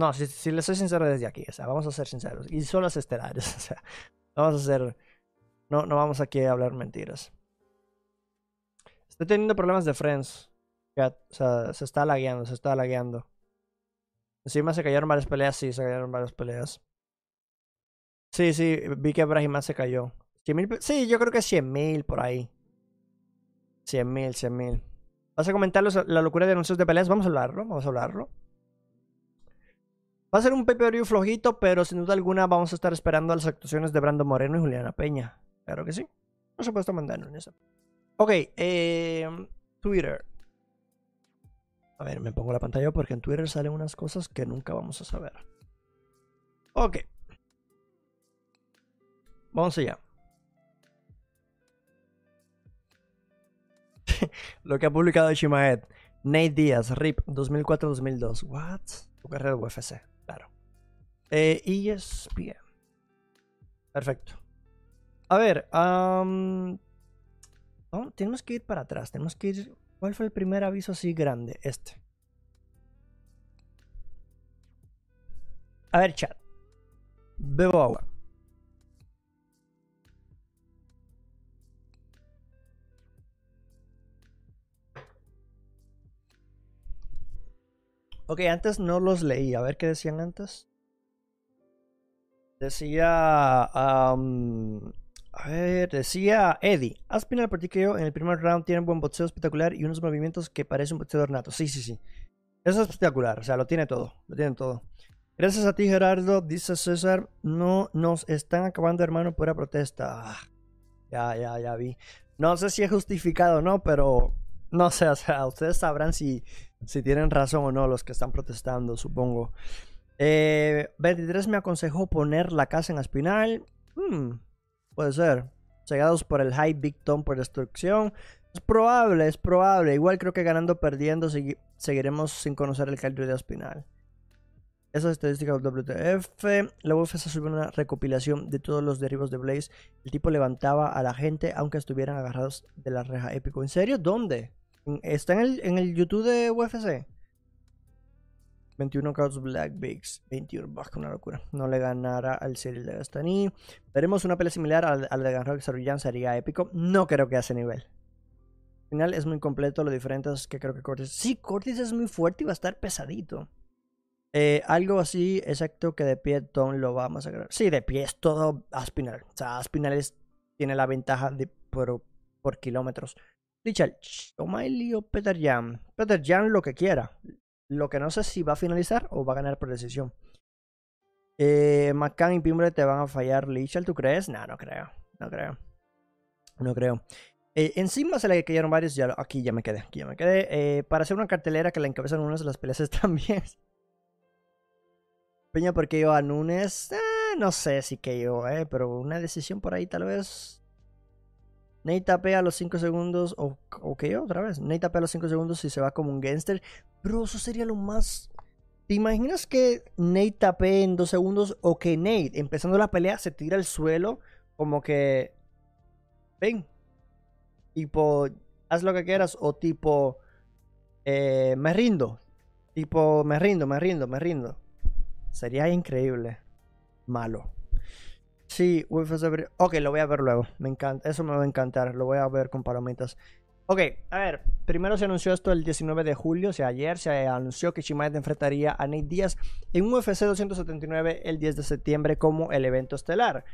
No, si, si le soy sincero desde aquí, o sea, vamos a ser sinceros. Y son los estelares, o sea, vamos a ser. No, no vamos aquí a hablar mentiras. Estoy teniendo problemas de friends. O sea, se está lagueando, se está lagueando. Encima se cayeron varias peleas, sí, se cayeron varias peleas. Sí, sí, vi que Brahima se cayó. 100,000 pe- sí, yo creo que 100.000 por ahí. 100.000, 100.000. ¿Vas a comentar los- la locura de anuncios de peleas? Vamos a hablarlo, vamos a hablarlo. Va a ser un pay-per-view flojito, pero sin duda alguna vamos a estar esperando las actuaciones de Brando Moreno y Juliana Peña. Claro que sí. Por supuesto, mandarnos en eso. Ok, eh, Twitter. A ver, me pongo la pantalla porque en Twitter salen unas cosas que nunca vamos a saber. Ok. Vamos allá. Lo que ha publicado Shimaed. Nate Díaz, RIP 2004-2002. What? Tu carrera de UFC, claro. Eh, ESPN. Perfecto. A ver, tenemos que ir para atrás. Tenemos que ir. ¿Cuál fue el primer aviso así grande? Este. A ver, chat. Bebo agua. Ok, antes no los leí. A ver qué decían antes. Decía. am, a ver, decía Eddie. Aspinal practicó en el primer round tiene un buen boxeo espectacular y unos movimientos que parece un boxeador nato. Sí, sí, sí. Eso es espectacular. O sea, lo tiene todo. Lo tiene todo. Gracias a ti, Gerardo. Dice César. No nos están acabando, hermano, por la protesta. Ah, ya, ya, ya vi. No sé si es justificado o no, pero no sé, o sea, ustedes sabrán si, si tienen razón o no los que están protestando, supongo. Eh, 23 me aconsejó poner la casa en Aspinal. Hmm, puede ser. Cegados por el high Big Tom por destrucción. Es probable, es probable. Igual creo que ganando o perdiendo segui- seguiremos sin conocer el calibre de Aspinal. Esas estadísticas del WTF. La UFC subió una recopilación de todos los derribos de Blaze. El tipo levantaba a la gente aunque estuvieran agarrados de la reja épico. ¿En serio? ¿Dónde? ¿En- ¿Está en el, en el YouTube de UFC? 21 knockouts Black Bigs. 21 bah, una locura. No le ganará al Cyril de Gastani. Veremos una pelea similar a la de Ganrok Saruyan. Sería épico. No creo que a nivel. Al final es muy completo. Lo diferente es que creo que Cortis. Sí, Cortis es muy fuerte y va a estar pesadito. Eh, algo así, exacto, que de pie Tom lo va a masacrar. Sí, de pie es todo Aspinal. O sea, Aspinal tiene la ventaja de, por, por kilómetros. Richard, O'Malley o Peter Jan. Peter Jan lo que quiera. Lo que no sé si va a finalizar o va a ganar por decisión. Eh, McCann y Pimble te van a fallar. Lichal, ¿tú crees? No, no creo. No creo. No creo. Eh, encima se le cayeron varios. Aquí ya me quedé. Aquí ya me quedé. Eh, para hacer una cartelera que la encabezan unas de las peleas también. Peña porque yo a Núñez. eh, no sé si que yo, eh, pero una decisión por ahí tal vez. Nate tapea a los 5 segundos. O, o que yo otra vez. Nate tapea a los 5 segundos y se va como un gangster. Bro, eso sería lo más. ¿Te imaginas que Nate tapee en 2 segundos? O que Nate, empezando la pelea, se tira al suelo. Como que. Ven. Tipo, haz lo que quieras. O tipo. eh, me rindo. Tipo, me rindo, me rindo, me rindo. Sería increíble. Malo. Sí, UFC. Bri- Ok, lo voy a ver luego. Me encanta. Eso me va a encantar. Lo voy a ver con palomitas. Ok, a ver. Primero se anunció esto el 19 de julio. O sea, ayer se anunció que Chimaev enfrentaría a Nate Díaz en UFC 279 el 10 de septiembre como el evento estelar.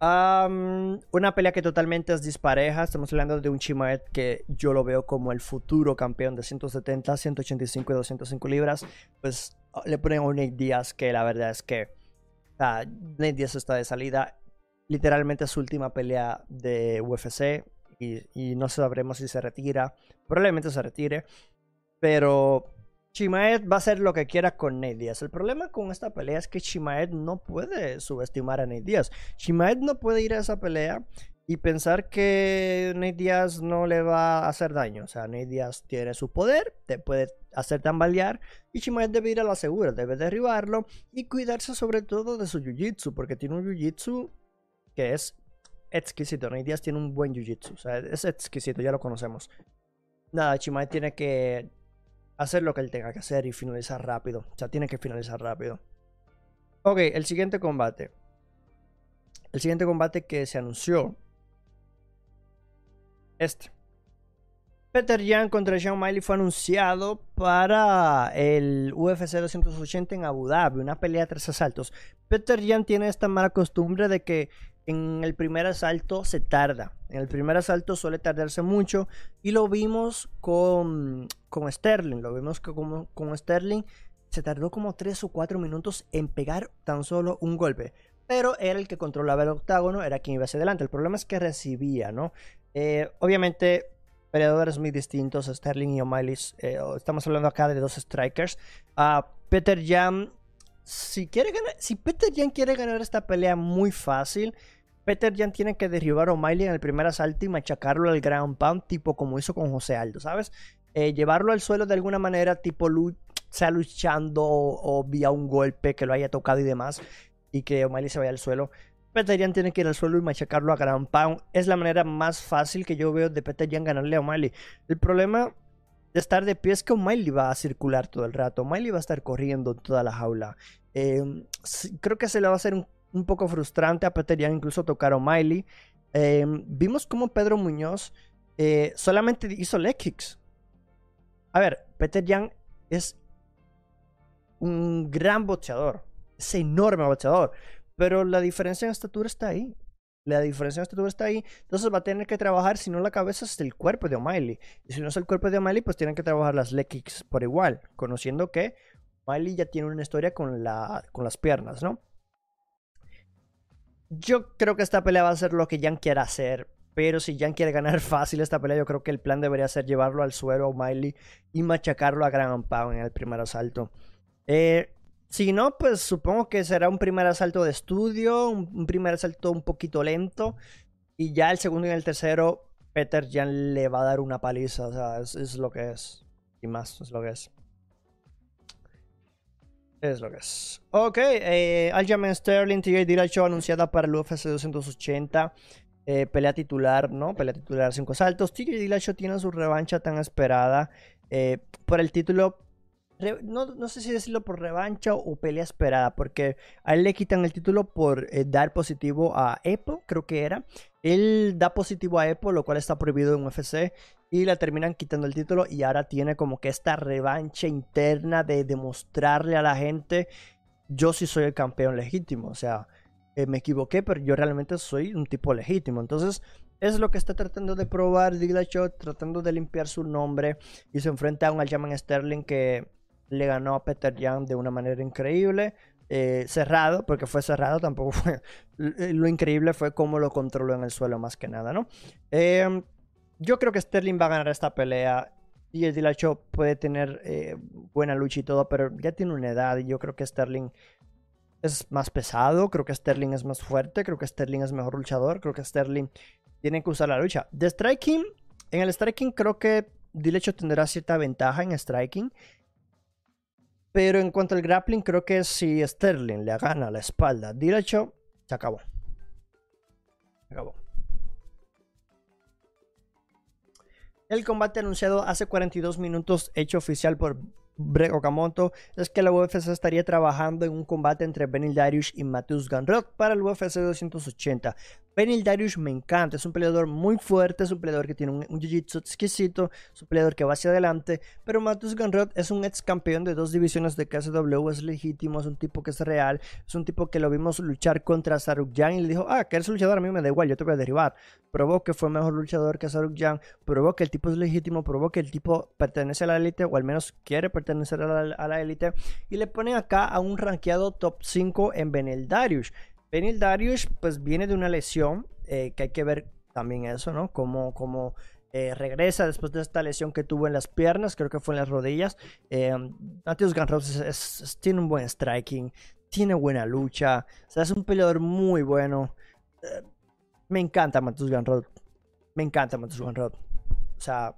Una pelea que totalmente es dispareja. Estamos hablando de un Chimaev que yo lo veo como el futuro campeón de 170, 185 y 205 libras. Pues le ponen a un Nate Díaz que la verdad es que sea, Nate Díaz está de salida. Literalmente es su última pelea de UFC. Y, no sabremos si se retira. Probablemente se retire. Pero Chimaev va a hacer lo que quiera con Nate Díaz. El problema con esta pelea es que Chimaev no puede subestimar a Nate Díaz. Chimaev no puede ir a esa pelea y pensar que Nate no le va a hacer daño. O sea, Nate tiene su poder, te puede hacer tambalear y Chimaev debe ir a la segura, debe derribarlo y cuidarse sobre todo de su jiu-jitsu, porque tiene un jiu-jitsu que es exquisito. Nate tiene un buen jiu-jitsu, o sea, es exquisito, ya lo conocemos. Nada, Chimaev tiene que hacer lo que él tenga que hacer y finalizar rápido. O sea, tiene que finalizar rápido. Ok, el siguiente combate. El siguiente combate que se anunció. Este. Peter Yan contra Sean Miley fue anunciado para el UFC 280 en Abu Dhabi, una pelea de tres asaltos. Peter Yan tiene esta mala costumbre de que en el primer asalto se tarda. En el primer asalto suele tardarse mucho y lo vimos con, con Sterling. Lo vimos que como, con Sterling se tardó como 3 o 4 minutos en pegar tan solo un golpe. Pero era el que controlaba el octágono, era quien iba hacia adelante. El problema es que recibía, ¿no? Eh, obviamente peleadores muy distintos, Sterling y O'Malley. eh, estamos hablando acá de dos strikers. Uh, Peter Jan, si, quiere ganar, si Peter Jan quiere ganar esta pelea muy fácil, Peter Jan tiene que derribar a O'Malley en el primer asalto y machacarlo al ground pound, tipo como hizo con José Aldo, ¿sabes? Eh, llevarlo al suelo de alguna manera, tipo sea luchando o, o, vía un golpe que lo haya tocado y demás, y que O'Malley se vaya al suelo. Peter Jan tiene que ir al suelo y machacarlo a ground pound. Es la manera más fácil que yo veo de Peter Jan ganarle a O'Malley. El problema de estar de pie es que O'Malley va a circular todo el rato. O'Malley va a estar corriendo toda la jaula. Eh, creo que se le va a hacer un, poco frustrante a Peter Jan incluso tocar a O'Malley. Eh, vimos como Pedro Muñoz eh, solamente hizo leg kicks. A ver, Peter Jan es un gran boxeador. es enorme boxeador. Pero la diferencia en estatura está ahí. La diferencia en estatura está ahí. Entonces va a tener que trabajar, si no la cabeza, es el cuerpo de O'Malley. Y si no es el cuerpo de O'Malley, pues tienen que trabajar las leg por igual. Conociendo que O'Malley ya tiene una historia con, la, con las piernas, ¿no? Yo creo que esta pelea va a ser lo que Jan quiera hacer. Pero si Jan quiere ganar fácil esta pelea, yo creo que el plan debería ser llevarlo al suelo a O'Malley y machacarlo a Gran Pound en el primer asalto. Eh, si no, pues supongo que será un primer asalto de estudio, un, primer asalto un poquito lento. Y ya el segundo y el tercero, Peter ya le va a dar una paliza. O sea, es, lo que es. Y más, es lo que es. Es lo que es. Ok, eh, Aljamain Sterling, TJ Dillashaw anunciada para el UFC 280. Eh, pelea titular, ¿no? Pelea titular, cinco saltos. TJ Dillashaw tiene su revancha tan esperada eh, por el título no, sé si decirlo por revancha o pelea esperada, porque a él le quitan el título por eh, dar positivo a Epo, creo que era. Él da positivo a Epo, lo cual está prohibido en UFC, y le terminan quitando el título y ahora tiene como que esta revancha interna de demostrarle a la gente, yo sí soy el campeón legítimo, o sea, eh, me equivoqué, pero yo realmente soy un tipo legítimo. Entonces, es lo que está tratando de probar Dillashaw, tratando de limpiar su nombre y se enfrenta a un Aljamain Sterling que le ganó a Peter Young de una manera increíble. Eh, cerrado, porque fue cerrado, tampoco fue. Lo increíble fue cómo lo controló en el suelo, más que nada, ¿no? Em, yo creo que Sterling va a ganar esta pelea. Y el Dillashaw puede tener eh, buena lucha y todo, pero ya tiene una edad. Y yo creo que Sterling es más pesado. Creo que Sterling es más fuerte. Creo que Sterling es mejor luchador. Creo que Sterling tiene que usar la lucha. De striking, en el striking creo que Dillashaw tendrá cierta ventaja en striking. Pero en cuanto al grappling, creo que si Sterling le gana la espalda derecho, se acabó. Se acabó. El combate anunciado hace 42 minutos, hecho oficial por Breg Okamoto es que la UFC estaría trabajando en un combate entre Benil Darius y Matthews Ganrod para el UFC 280. Benil Darius me encanta, es un peleador muy fuerte, es un peleador que tiene un, jiu-jitsu exquisito, es un peleador que va hacia adelante, pero Matthews Ganrod es un ex campeón de dos divisiones de KSW, es legítimo, es un tipo que es real, es un tipo que lo vimos luchar contra Sarukyan y le dijo, ah, que eres luchador, a mí me da igual, yo te voy a derribar. Probó que fue mejor luchador que Sarukyan, probó que el tipo es legítimo, probó que el tipo pertenece a la élite, o al menos quiere pertenecer a la élite, y le ponen acá a un rankeado top 5 en Benil Darius. Benil Darius pues viene de una lesión, eh, que hay que ver también eso, ¿no? Como, como eh, regresa después de esta lesión que tuvo en las piernas, creo que fue en las rodillas. Eh, Matthews tiene un buen striking, tiene buena lucha, o sea, es un peleador muy bueno. Eh, me encanta Matthews Ganrod, me encanta Matthews Ganrod. O sea,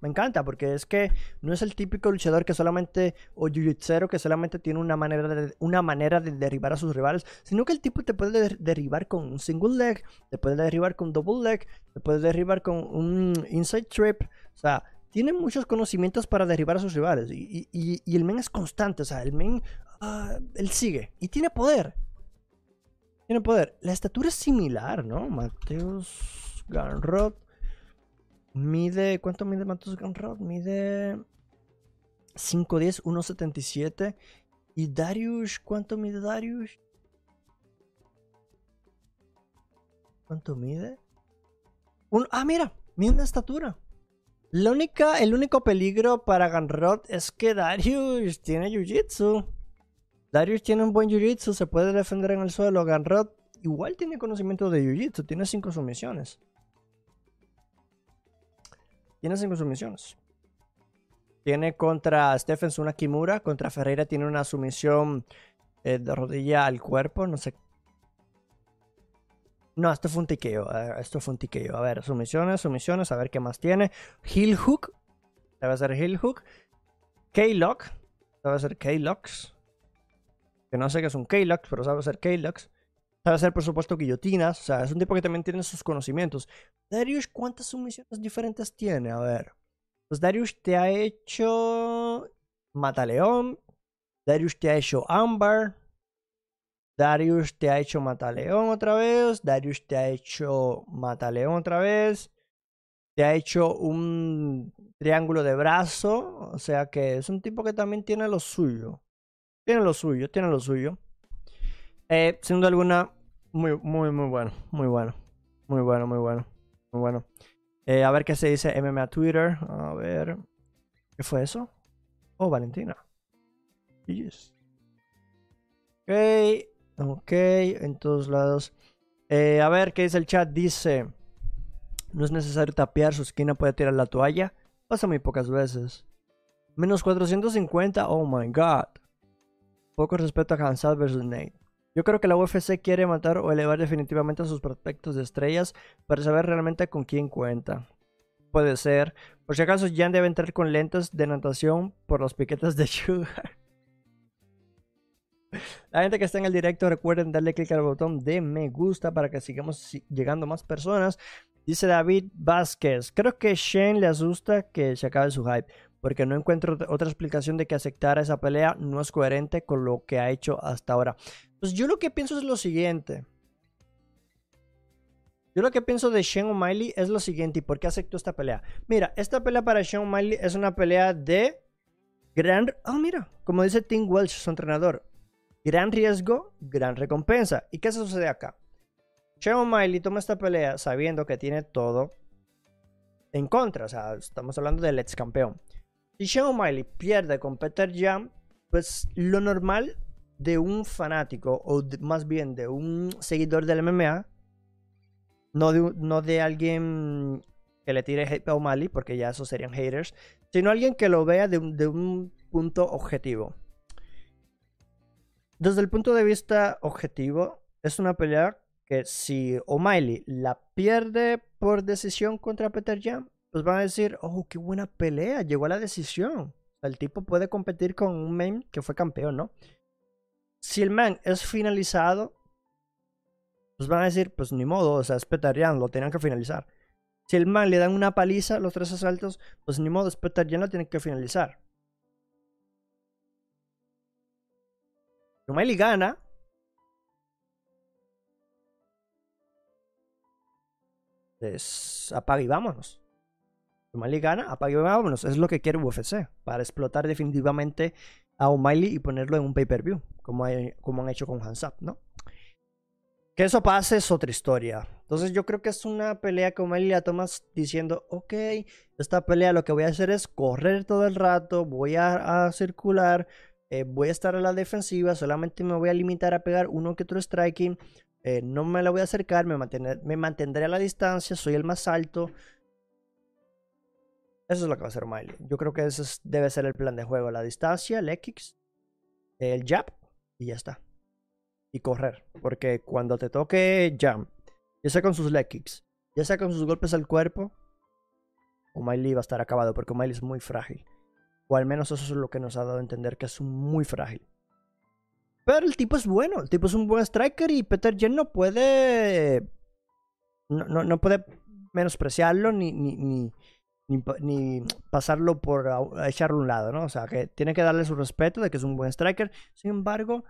me encanta porque es que no es el típico luchador que solamente, o jiu que solamente tiene una manera, de, una manera de derribar a sus rivales, sino que el tipo te puede derribar con un single leg, te puede derribar con double leg, te puede derribar con un inside trip, o sea, tiene muchos conocimientos para derribar a sus rivales y, y, el men es constante, o sea, el men, uh, él sigue y tiene poder. Tiene poder. La estatura es similar, ¿no? Mateus Garrod Mide, ¿cuánto mide Matos Gunrod? Mide 5'10, 1'77. ¿Y Darius? ¿Cuánto mide Darius? ¿Cuánto mide? ah, mira, mide una estatura. La única, el único peligro para Gunrod es que Darius tiene Jiu-Jitsu. Darius tiene un buen Jiu-Jitsu, se puede defender en el suelo. Gunrod igual tiene conocimiento de Jiu-Jitsu, tiene 5 sumisiones. Tiene cinco sumisiones. Tiene contra Stephen una Kimura. Contra Ferreira tiene una sumisión eh, de rodilla al cuerpo. No sé. No, esto fue un tiqueo. esto fue un tiqueo. A ver, sumisiones, sumisiones. A ver qué más tiene. Heel hook. Debe ser heel hook. K-lock. Debe ser K-locks. Que no sé qué es un K-lock, pero sabe ser K-locks. Sabe hacer, por supuesto, guillotinas. O sea, es un tipo que también tiene sus conocimientos. Darius, ¿cuántas sumisiones diferentes tiene? A ver. Pues Darius te ha hecho Mataleón. Darius te ha hecho Amber. Darius te ha hecho Mataleón otra vez. Darius te ha hecho Mataleón otra vez. Te ha hecho un triángulo de brazo. O sea que es un tipo que también tiene lo suyo. Tiene lo suyo, tiene lo suyo. Eh, sin duda alguna, muy, muy, muy bueno. Muy bueno. Muy bueno, muy bueno. Muy bueno. Eh, a ver qué se dice MMA Twitter. A ver. ¿Qué fue eso? Oh, Valentina. Yes. Ok. Ok. En todos lados. Eh, a ver qué dice el chat. Dice. No es necesario tapear. Su esquina puede tirar la toalla. Pasa muy pocas veces. Menos 450. Oh my god. Poco respeto a Hansad versus Nate. Yo creo que la UFC quiere matar o elevar definitivamente a sus prospectos de estrellas para saber realmente con quién cuenta. Puede ser. Por si acaso, Jan debe entrar con lentes de natación por los piquetes de Sugar. La gente que está en el directo, recuerden darle clic al botón de me gusta para que sigamos llegando más personas. Dice David Vázquez, creo que Shane le asusta que se acabe su hype porque no encuentro otra explicación de que aceptar esa pelea no es coherente con lo que ha hecho hasta ahora. Pues yo lo que pienso es lo siguiente. Yo lo que pienso de Sean O'Malley es lo siguiente. ¿Y por qué aceptó esta pelea? Mira, esta pelea para Sean O'Malley es una pelea de gran... Ah, mira, como dice Tim Welch, su entrenador. Gran riesgo, gran recompensa. ¿Y qué sucede acá? Sean O'Malley toma esta pelea sabiendo que tiene todo en contra. O sea, estamos hablando del ex campeón. Si Sean O'Malley pierde con Peter Jam, pues lo normal de un fanático, o más bien de un seguidor del MMA, no de, no de alguien que le tire hate a O'Malley, porque ya esos serían haters, sino alguien que lo vea de, de un punto objetivo. Desde el punto de vista objetivo, es una pelea que si O'Malley la pierde por decisión contra Peter Jam, pues van a decir, oh, qué buena pelea, llegó a la decisión. El tipo puede competir con un man que fue campeón, ¿no? Si el man es finalizado, pues van a decir, pues ni modo, o sea, es Peter lo tenían que finalizar. Si el man le dan una paliza los tres asaltos, pues ni modo, es Peter lo tienen que finalizar. O'Malley gana. Pues apaga y vámonos. O'Malley gana, apague y vámonos. Es lo que quiere UFC. Para explotar definitivamente a O'Malley y ponerlo en un pay-per-view. Como, como, han hecho con Hansap, ¿no? Que eso pase es otra historia. Entonces yo creo que es una pelea que O'Malley la tomas diciendo, ok, esta pelea lo que voy a hacer es correr todo el rato, voy a, circular, eh, voy a estar a la defensiva, solamente me voy a limitar a pegar uno que otro striking, eh, no me la voy a acercar, me, me mantendré a la distancia, soy el más alto, eso es lo que va a hacer Miley. Yo creo que ese debe ser el plan de juego. La distancia, el X, el jab y ya está. Y correr. Porque cuando te toque jump, ya sea con sus leg kicks, ya sea con sus golpes al cuerpo, O'Malley va a estar acabado porque O'Malley es muy frágil. O al menos eso es lo que nos ha dado a entender que es muy frágil. Pero el tipo es bueno, el tipo es un buen striker y Peter Jen no puede. No, no, no puede menospreciarlo ni, ni, ni, ni, pasarlo por echarlo a un lado, ¿no? O sea, que tiene que darle su respeto de que es un buen striker. Sin embargo,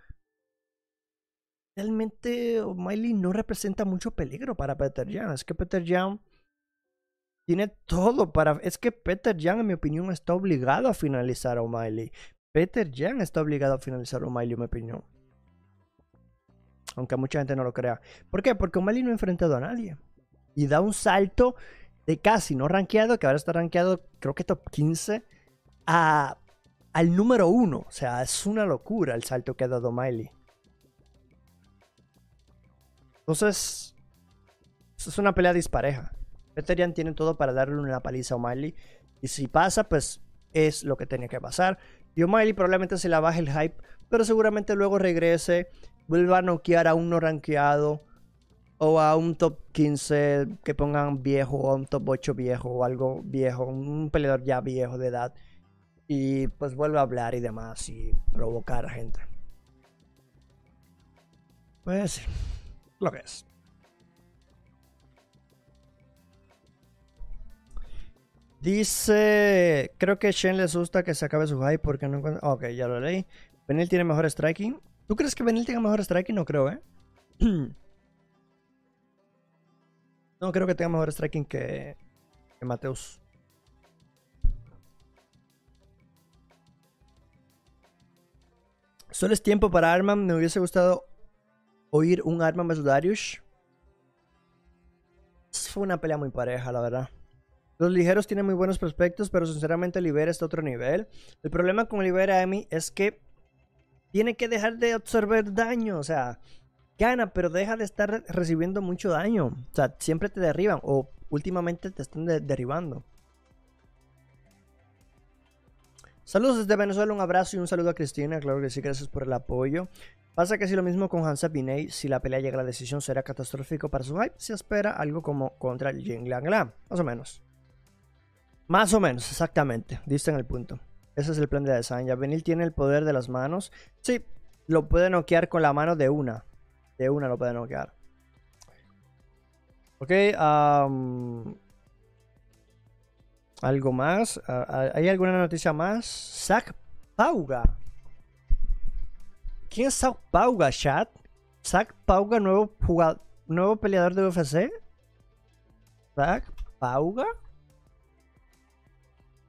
realmente O'Malley no representa mucho peligro para Peter Jan. Es que Peter Jan tiene todo para... Es que Peter Jan, en mi opinión, está obligado a finalizar a O'Malley. Peter Jan está obligado a finalizar a O'Malley, en mi opinión. Aunque mucha gente no lo crea. ¿Por qué? Porque O'Malley no ha enfrentado a nadie. Y da un salto de casi no rankeado, que ahora está rankeado creo que top 15, a, al número 1. O sea, es una locura el salto que ha dado Miley. Entonces, es una pelea dispareja. Peterian tiene todo para darle una paliza a O'Malley. Y si pasa, pues es lo que tenía que pasar. Y O'Malley probablemente se la baje el hype, pero seguramente luego regrese, vuelva a noquear a un no rankeado o a un top 15 que pongan viejo o a un top 8 viejo o algo viejo, un peleador ya viejo de edad y pues vuelve a hablar y demás y provocar a gente. Pues lo que es. Dice, creo que Shen les gusta que se acabe su hype porque no encuentra... Ok, ya lo leí. Benil tiene mejor striking. ¿Tú crees que Benil tenga mejor striking? No creo, ¿eh? No creo que tenga mejor striking que, que Mateus. Solo es tiempo para Arman. Me hubiese gustado oír un arma más Darius. Fue una pelea muy pareja, la verdad. Los ligeros tienen muy buenos prospectos, pero sinceramente Libera está a otro nivel. El problema con Libera Emi es que tiene que dejar de absorber daño. O sea, gana, pero deja de estar recibiendo mucho daño. O sea, siempre te derriban o últimamente te están derribando. Saludos desde Venezuela, un abrazo y un saludo a Cristina. Claro que sí, gracias por el apoyo. Pasa que si lo mismo con Hansa Biney, si la pelea llega a la decisión será catastrófico para su hype, se espera algo como contra el Jing Lang más o menos. Más o menos, exactamente, diste en el punto. Ese es el plan de design. Benil tiene el poder de las manos. Sí, lo puede noquear con la mano de una. De una lo puede noquear. Ok, ¿Algo más? ¿Hay alguna noticia más? Zack Pauga. ¿Quién es Zack Pauga, chat? Zack Pauga, nuevo, jugador, nuevo peleador de UFC. Zack Pauga.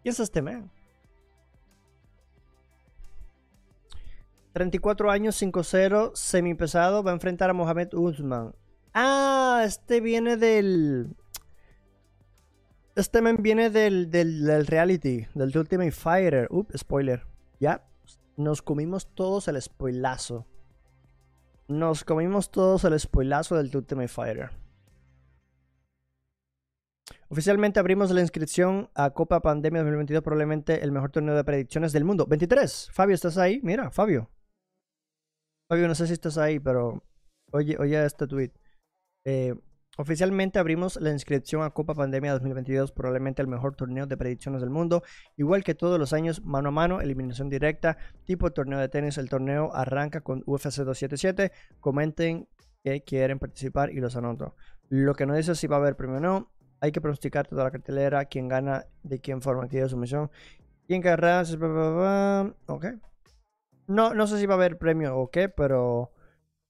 ¿Quién es este man? 34 años, 5-0, semipesado, va a enfrentar a Mohamed Usman. Ah, este viene del... Este men viene del, del, reality, del Ultimate Fighter. Up, spoiler. Ya, nos comimos todos el spoilazo. Nos comimos todos el spoilazo del Ultimate Fighter. Oficialmente abrimos la inscripción a Copa Pandemia 2022, probablemente el mejor torneo de predicciones del mundo. 23. Fabio, ¿estás ahí? Mira, Fabio. Fabio, no sé si estás ahí, pero oye, oye este tweet. Eh, oficialmente abrimos la inscripción a Copa Pandemia 2022, probablemente el mejor torneo de predicciones del mundo. Igual que todos los años, mano a mano, eliminación directa, tipo torneo de tenis. El torneo arranca con UFC 277. Comenten que quieren participar y los anoto. Lo que no dice si va a haber premio o no. Hay que pronosticar toda la cartelera, quién gana, de quién forma activa su misión. Quién querrá. Ok. No, no sé si va a haber premio o qué, pero.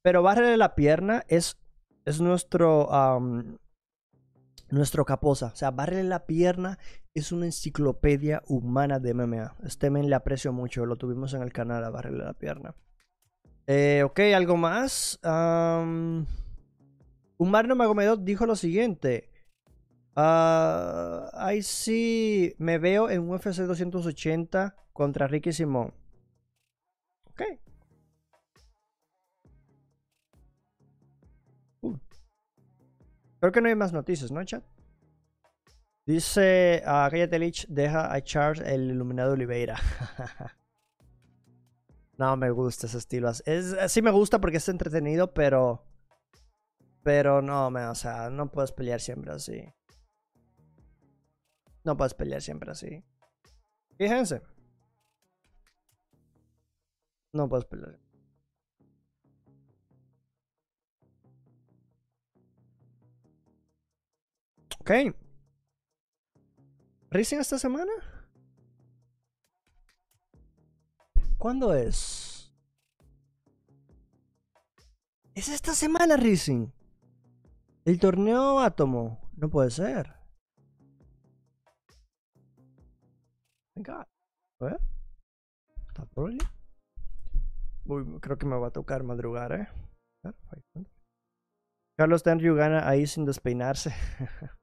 Pero barrerle la pierna es, es nuestro. nuestro caposa. O sea, barrerle la pierna es una enciclopedia humana de MMA. Este men le aprecio mucho. Lo tuvimos en el canal a barrerle la pierna. Eh, ok, algo más. Um, Umar Magomedov dijo lo siguiente. Uh, ahí sí me veo en UFC 280 contra Ricky Simón. Uh. Creo que no hay más noticias, ¿no, chat? Dice a uh, deja a Charles el iluminado Oliveira. no me gusta ese estilo. Es, sí me gusta porque es entretenido, pero. Pero no, me, o sea, no puedes pelear siempre así. No puedes pelear siempre así. Fíjense. No puedes pelear. Ok. ¿Racing esta semana? ¿Cuándo es? ¿Es esta semana Racing? ¿El torneo Átomo? No puede ser. Venga. A ver. ¿Está por ahí? Creo que me va a tocar madrugar, ¿eh? Carlos Tenryu gana ahí sin despeinarse.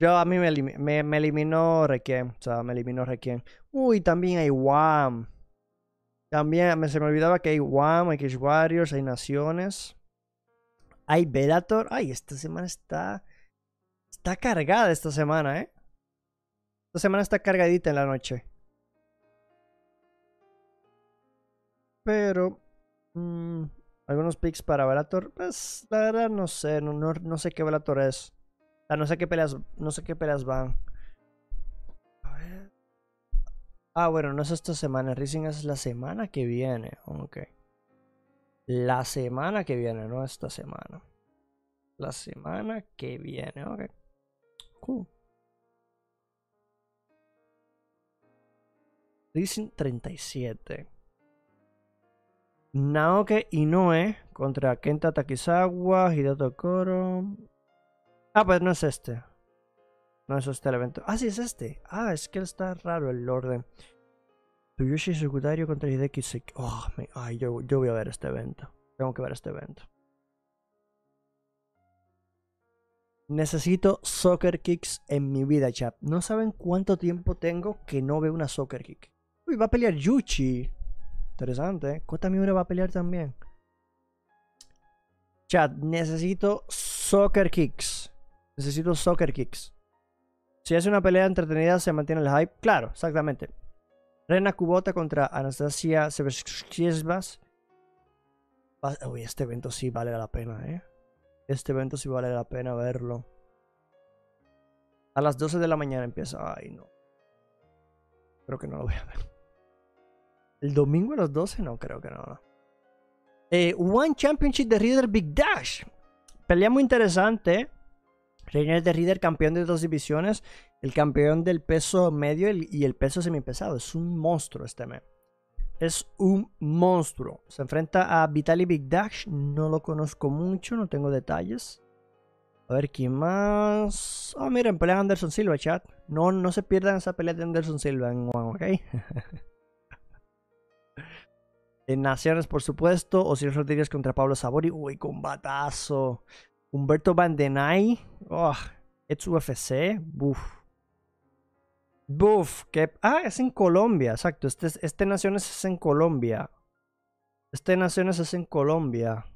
Yo a mí me, me, eliminó Requiem. O sea, me eliminó Requiem. Uy, también hay WAM. También me, se me olvidaba que hay WAM, hay Kish Warriors, hay Naciones. Hay Bellator. Ay, esta semana está. Está cargada esta semana, ¿eh? Esta semana está cargadita en la noche. Pero. Mmm, algunos picks para Bellator. Pues la verdad no sé. No, no, no sé qué Bellator es no sé qué peleas, no sé qué peleas van. A ver. Ah, bueno, no es esta semana. Rising es la semana que viene. Ok. La semana que viene, no esta semana. La semana que viene, ok. Cool. Rising 37. Naoke Inoue contra Kenta Takizawa, Hidato Koro. Ah, pues no es este. No es este el evento. Ah, sí, es este. Ah, es que está raro el orden. Tuyushi Secundario contra Hideki Seki. Oh, me... Ay, yo, yo voy a ver este evento. Tengo que ver este evento. Necesito soccer kicks en mi vida, chap. No saben cuánto tiempo tengo que no veo una soccer kick. Uy, va a pelear Yuchi. Interesante, ¿eh? Kota Miura va a pelear también. Chat, necesito soccer kicks. Necesito soccer kicks. Si es una pelea entretenida, se mantiene el hype. Claro, exactamente. Rena Kubota contra Anastasia Seveskyevas. Uy, este evento sí vale la pena, ¿eh? Este evento sí vale la pena verlo. A las 12 de la mañana empieza. Ay, no. Creo que no lo voy a ver. ¿El domingo a las 12? No, creo que no. Eh, One Championship de Reader Big Dash. Pelea muy interesante. Reiner de Reader, campeón de dos divisiones. El campeón del peso medio y el peso semipesado. Es un monstruo este mes es un monstruo. Se enfrenta a Vitaly Big Dash. No lo conozco mucho, no tengo detalles. A ver quién más. Oh, miren, pelea Anderson Silva, chat. No, no se pierdan esa pelea de Anderson Silva en One, ¿ok? en Naciones, por supuesto. Osiris Rodríguez contra Pablo Sabori. Uy, combatazo. Humberto Bandenay. Oh, es UFC. Buf. Que... Ah, es en Colombia, exacto. Este, este Naciones es en Colombia. Este Naciones es en Colombia.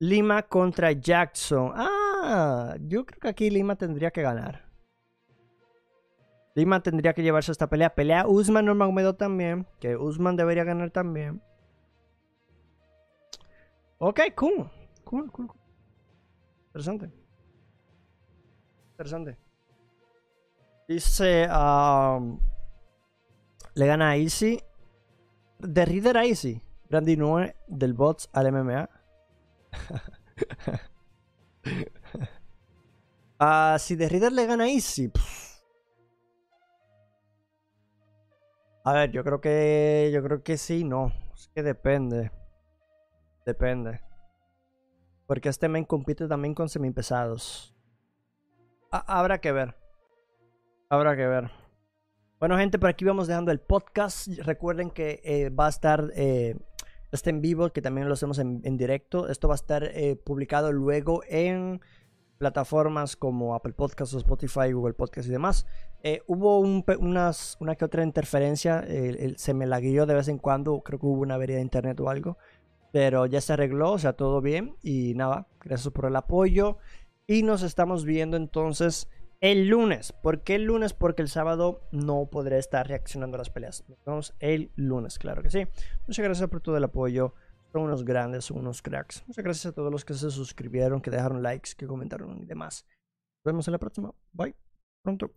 Lima contra Jackson. Ah, yo creo que aquí Lima tendría que ganar. Lima tendría que llevarse esta pelea. Pelea Usman Nurmagomedov también. Que Usman debería ganar también. Ok, cool. Cool, cool. Interesante. Interesante. Dice. le gana a Easy. De Reader a Easy. Randy Noe del bots al MMA. Ah, si de Reader le gana a Easy. A ver, yo creo que. Yo creo que sí, no. Es que depende. Depende. Porque este men compite también con semipesados. habrá que ver. Habrá que ver. Bueno, gente, por aquí vamos dejando el podcast. Recuerden que eh, va a estar eh, este en vivo, que también lo hacemos en, directo. Esto va a estar eh, publicado luego en plataformas como Apple Podcasts, Spotify, Google Podcasts y demás. hubo unas, una que otra interferencia, se me lagueó de vez en cuando, creo que hubo una avería de internet o algo, pero ya se arregló, o sea, todo bien. Y nada, gracias por el apoyo. Y nos estamos viendo entonces el lunes. ¿Por qué el lunes? Porque el sábado no podré estar reaccionando a las peleas. Nos vemos el lunes, claro que sí. Muchas gracias por todo el apoyo. Son unos grandes, son unos cracks. Muchas gracias a todos los que se suscribieron, que dejaron likes, que comentaron y demás. Nos vemos en la próxima. Bye. Pronto.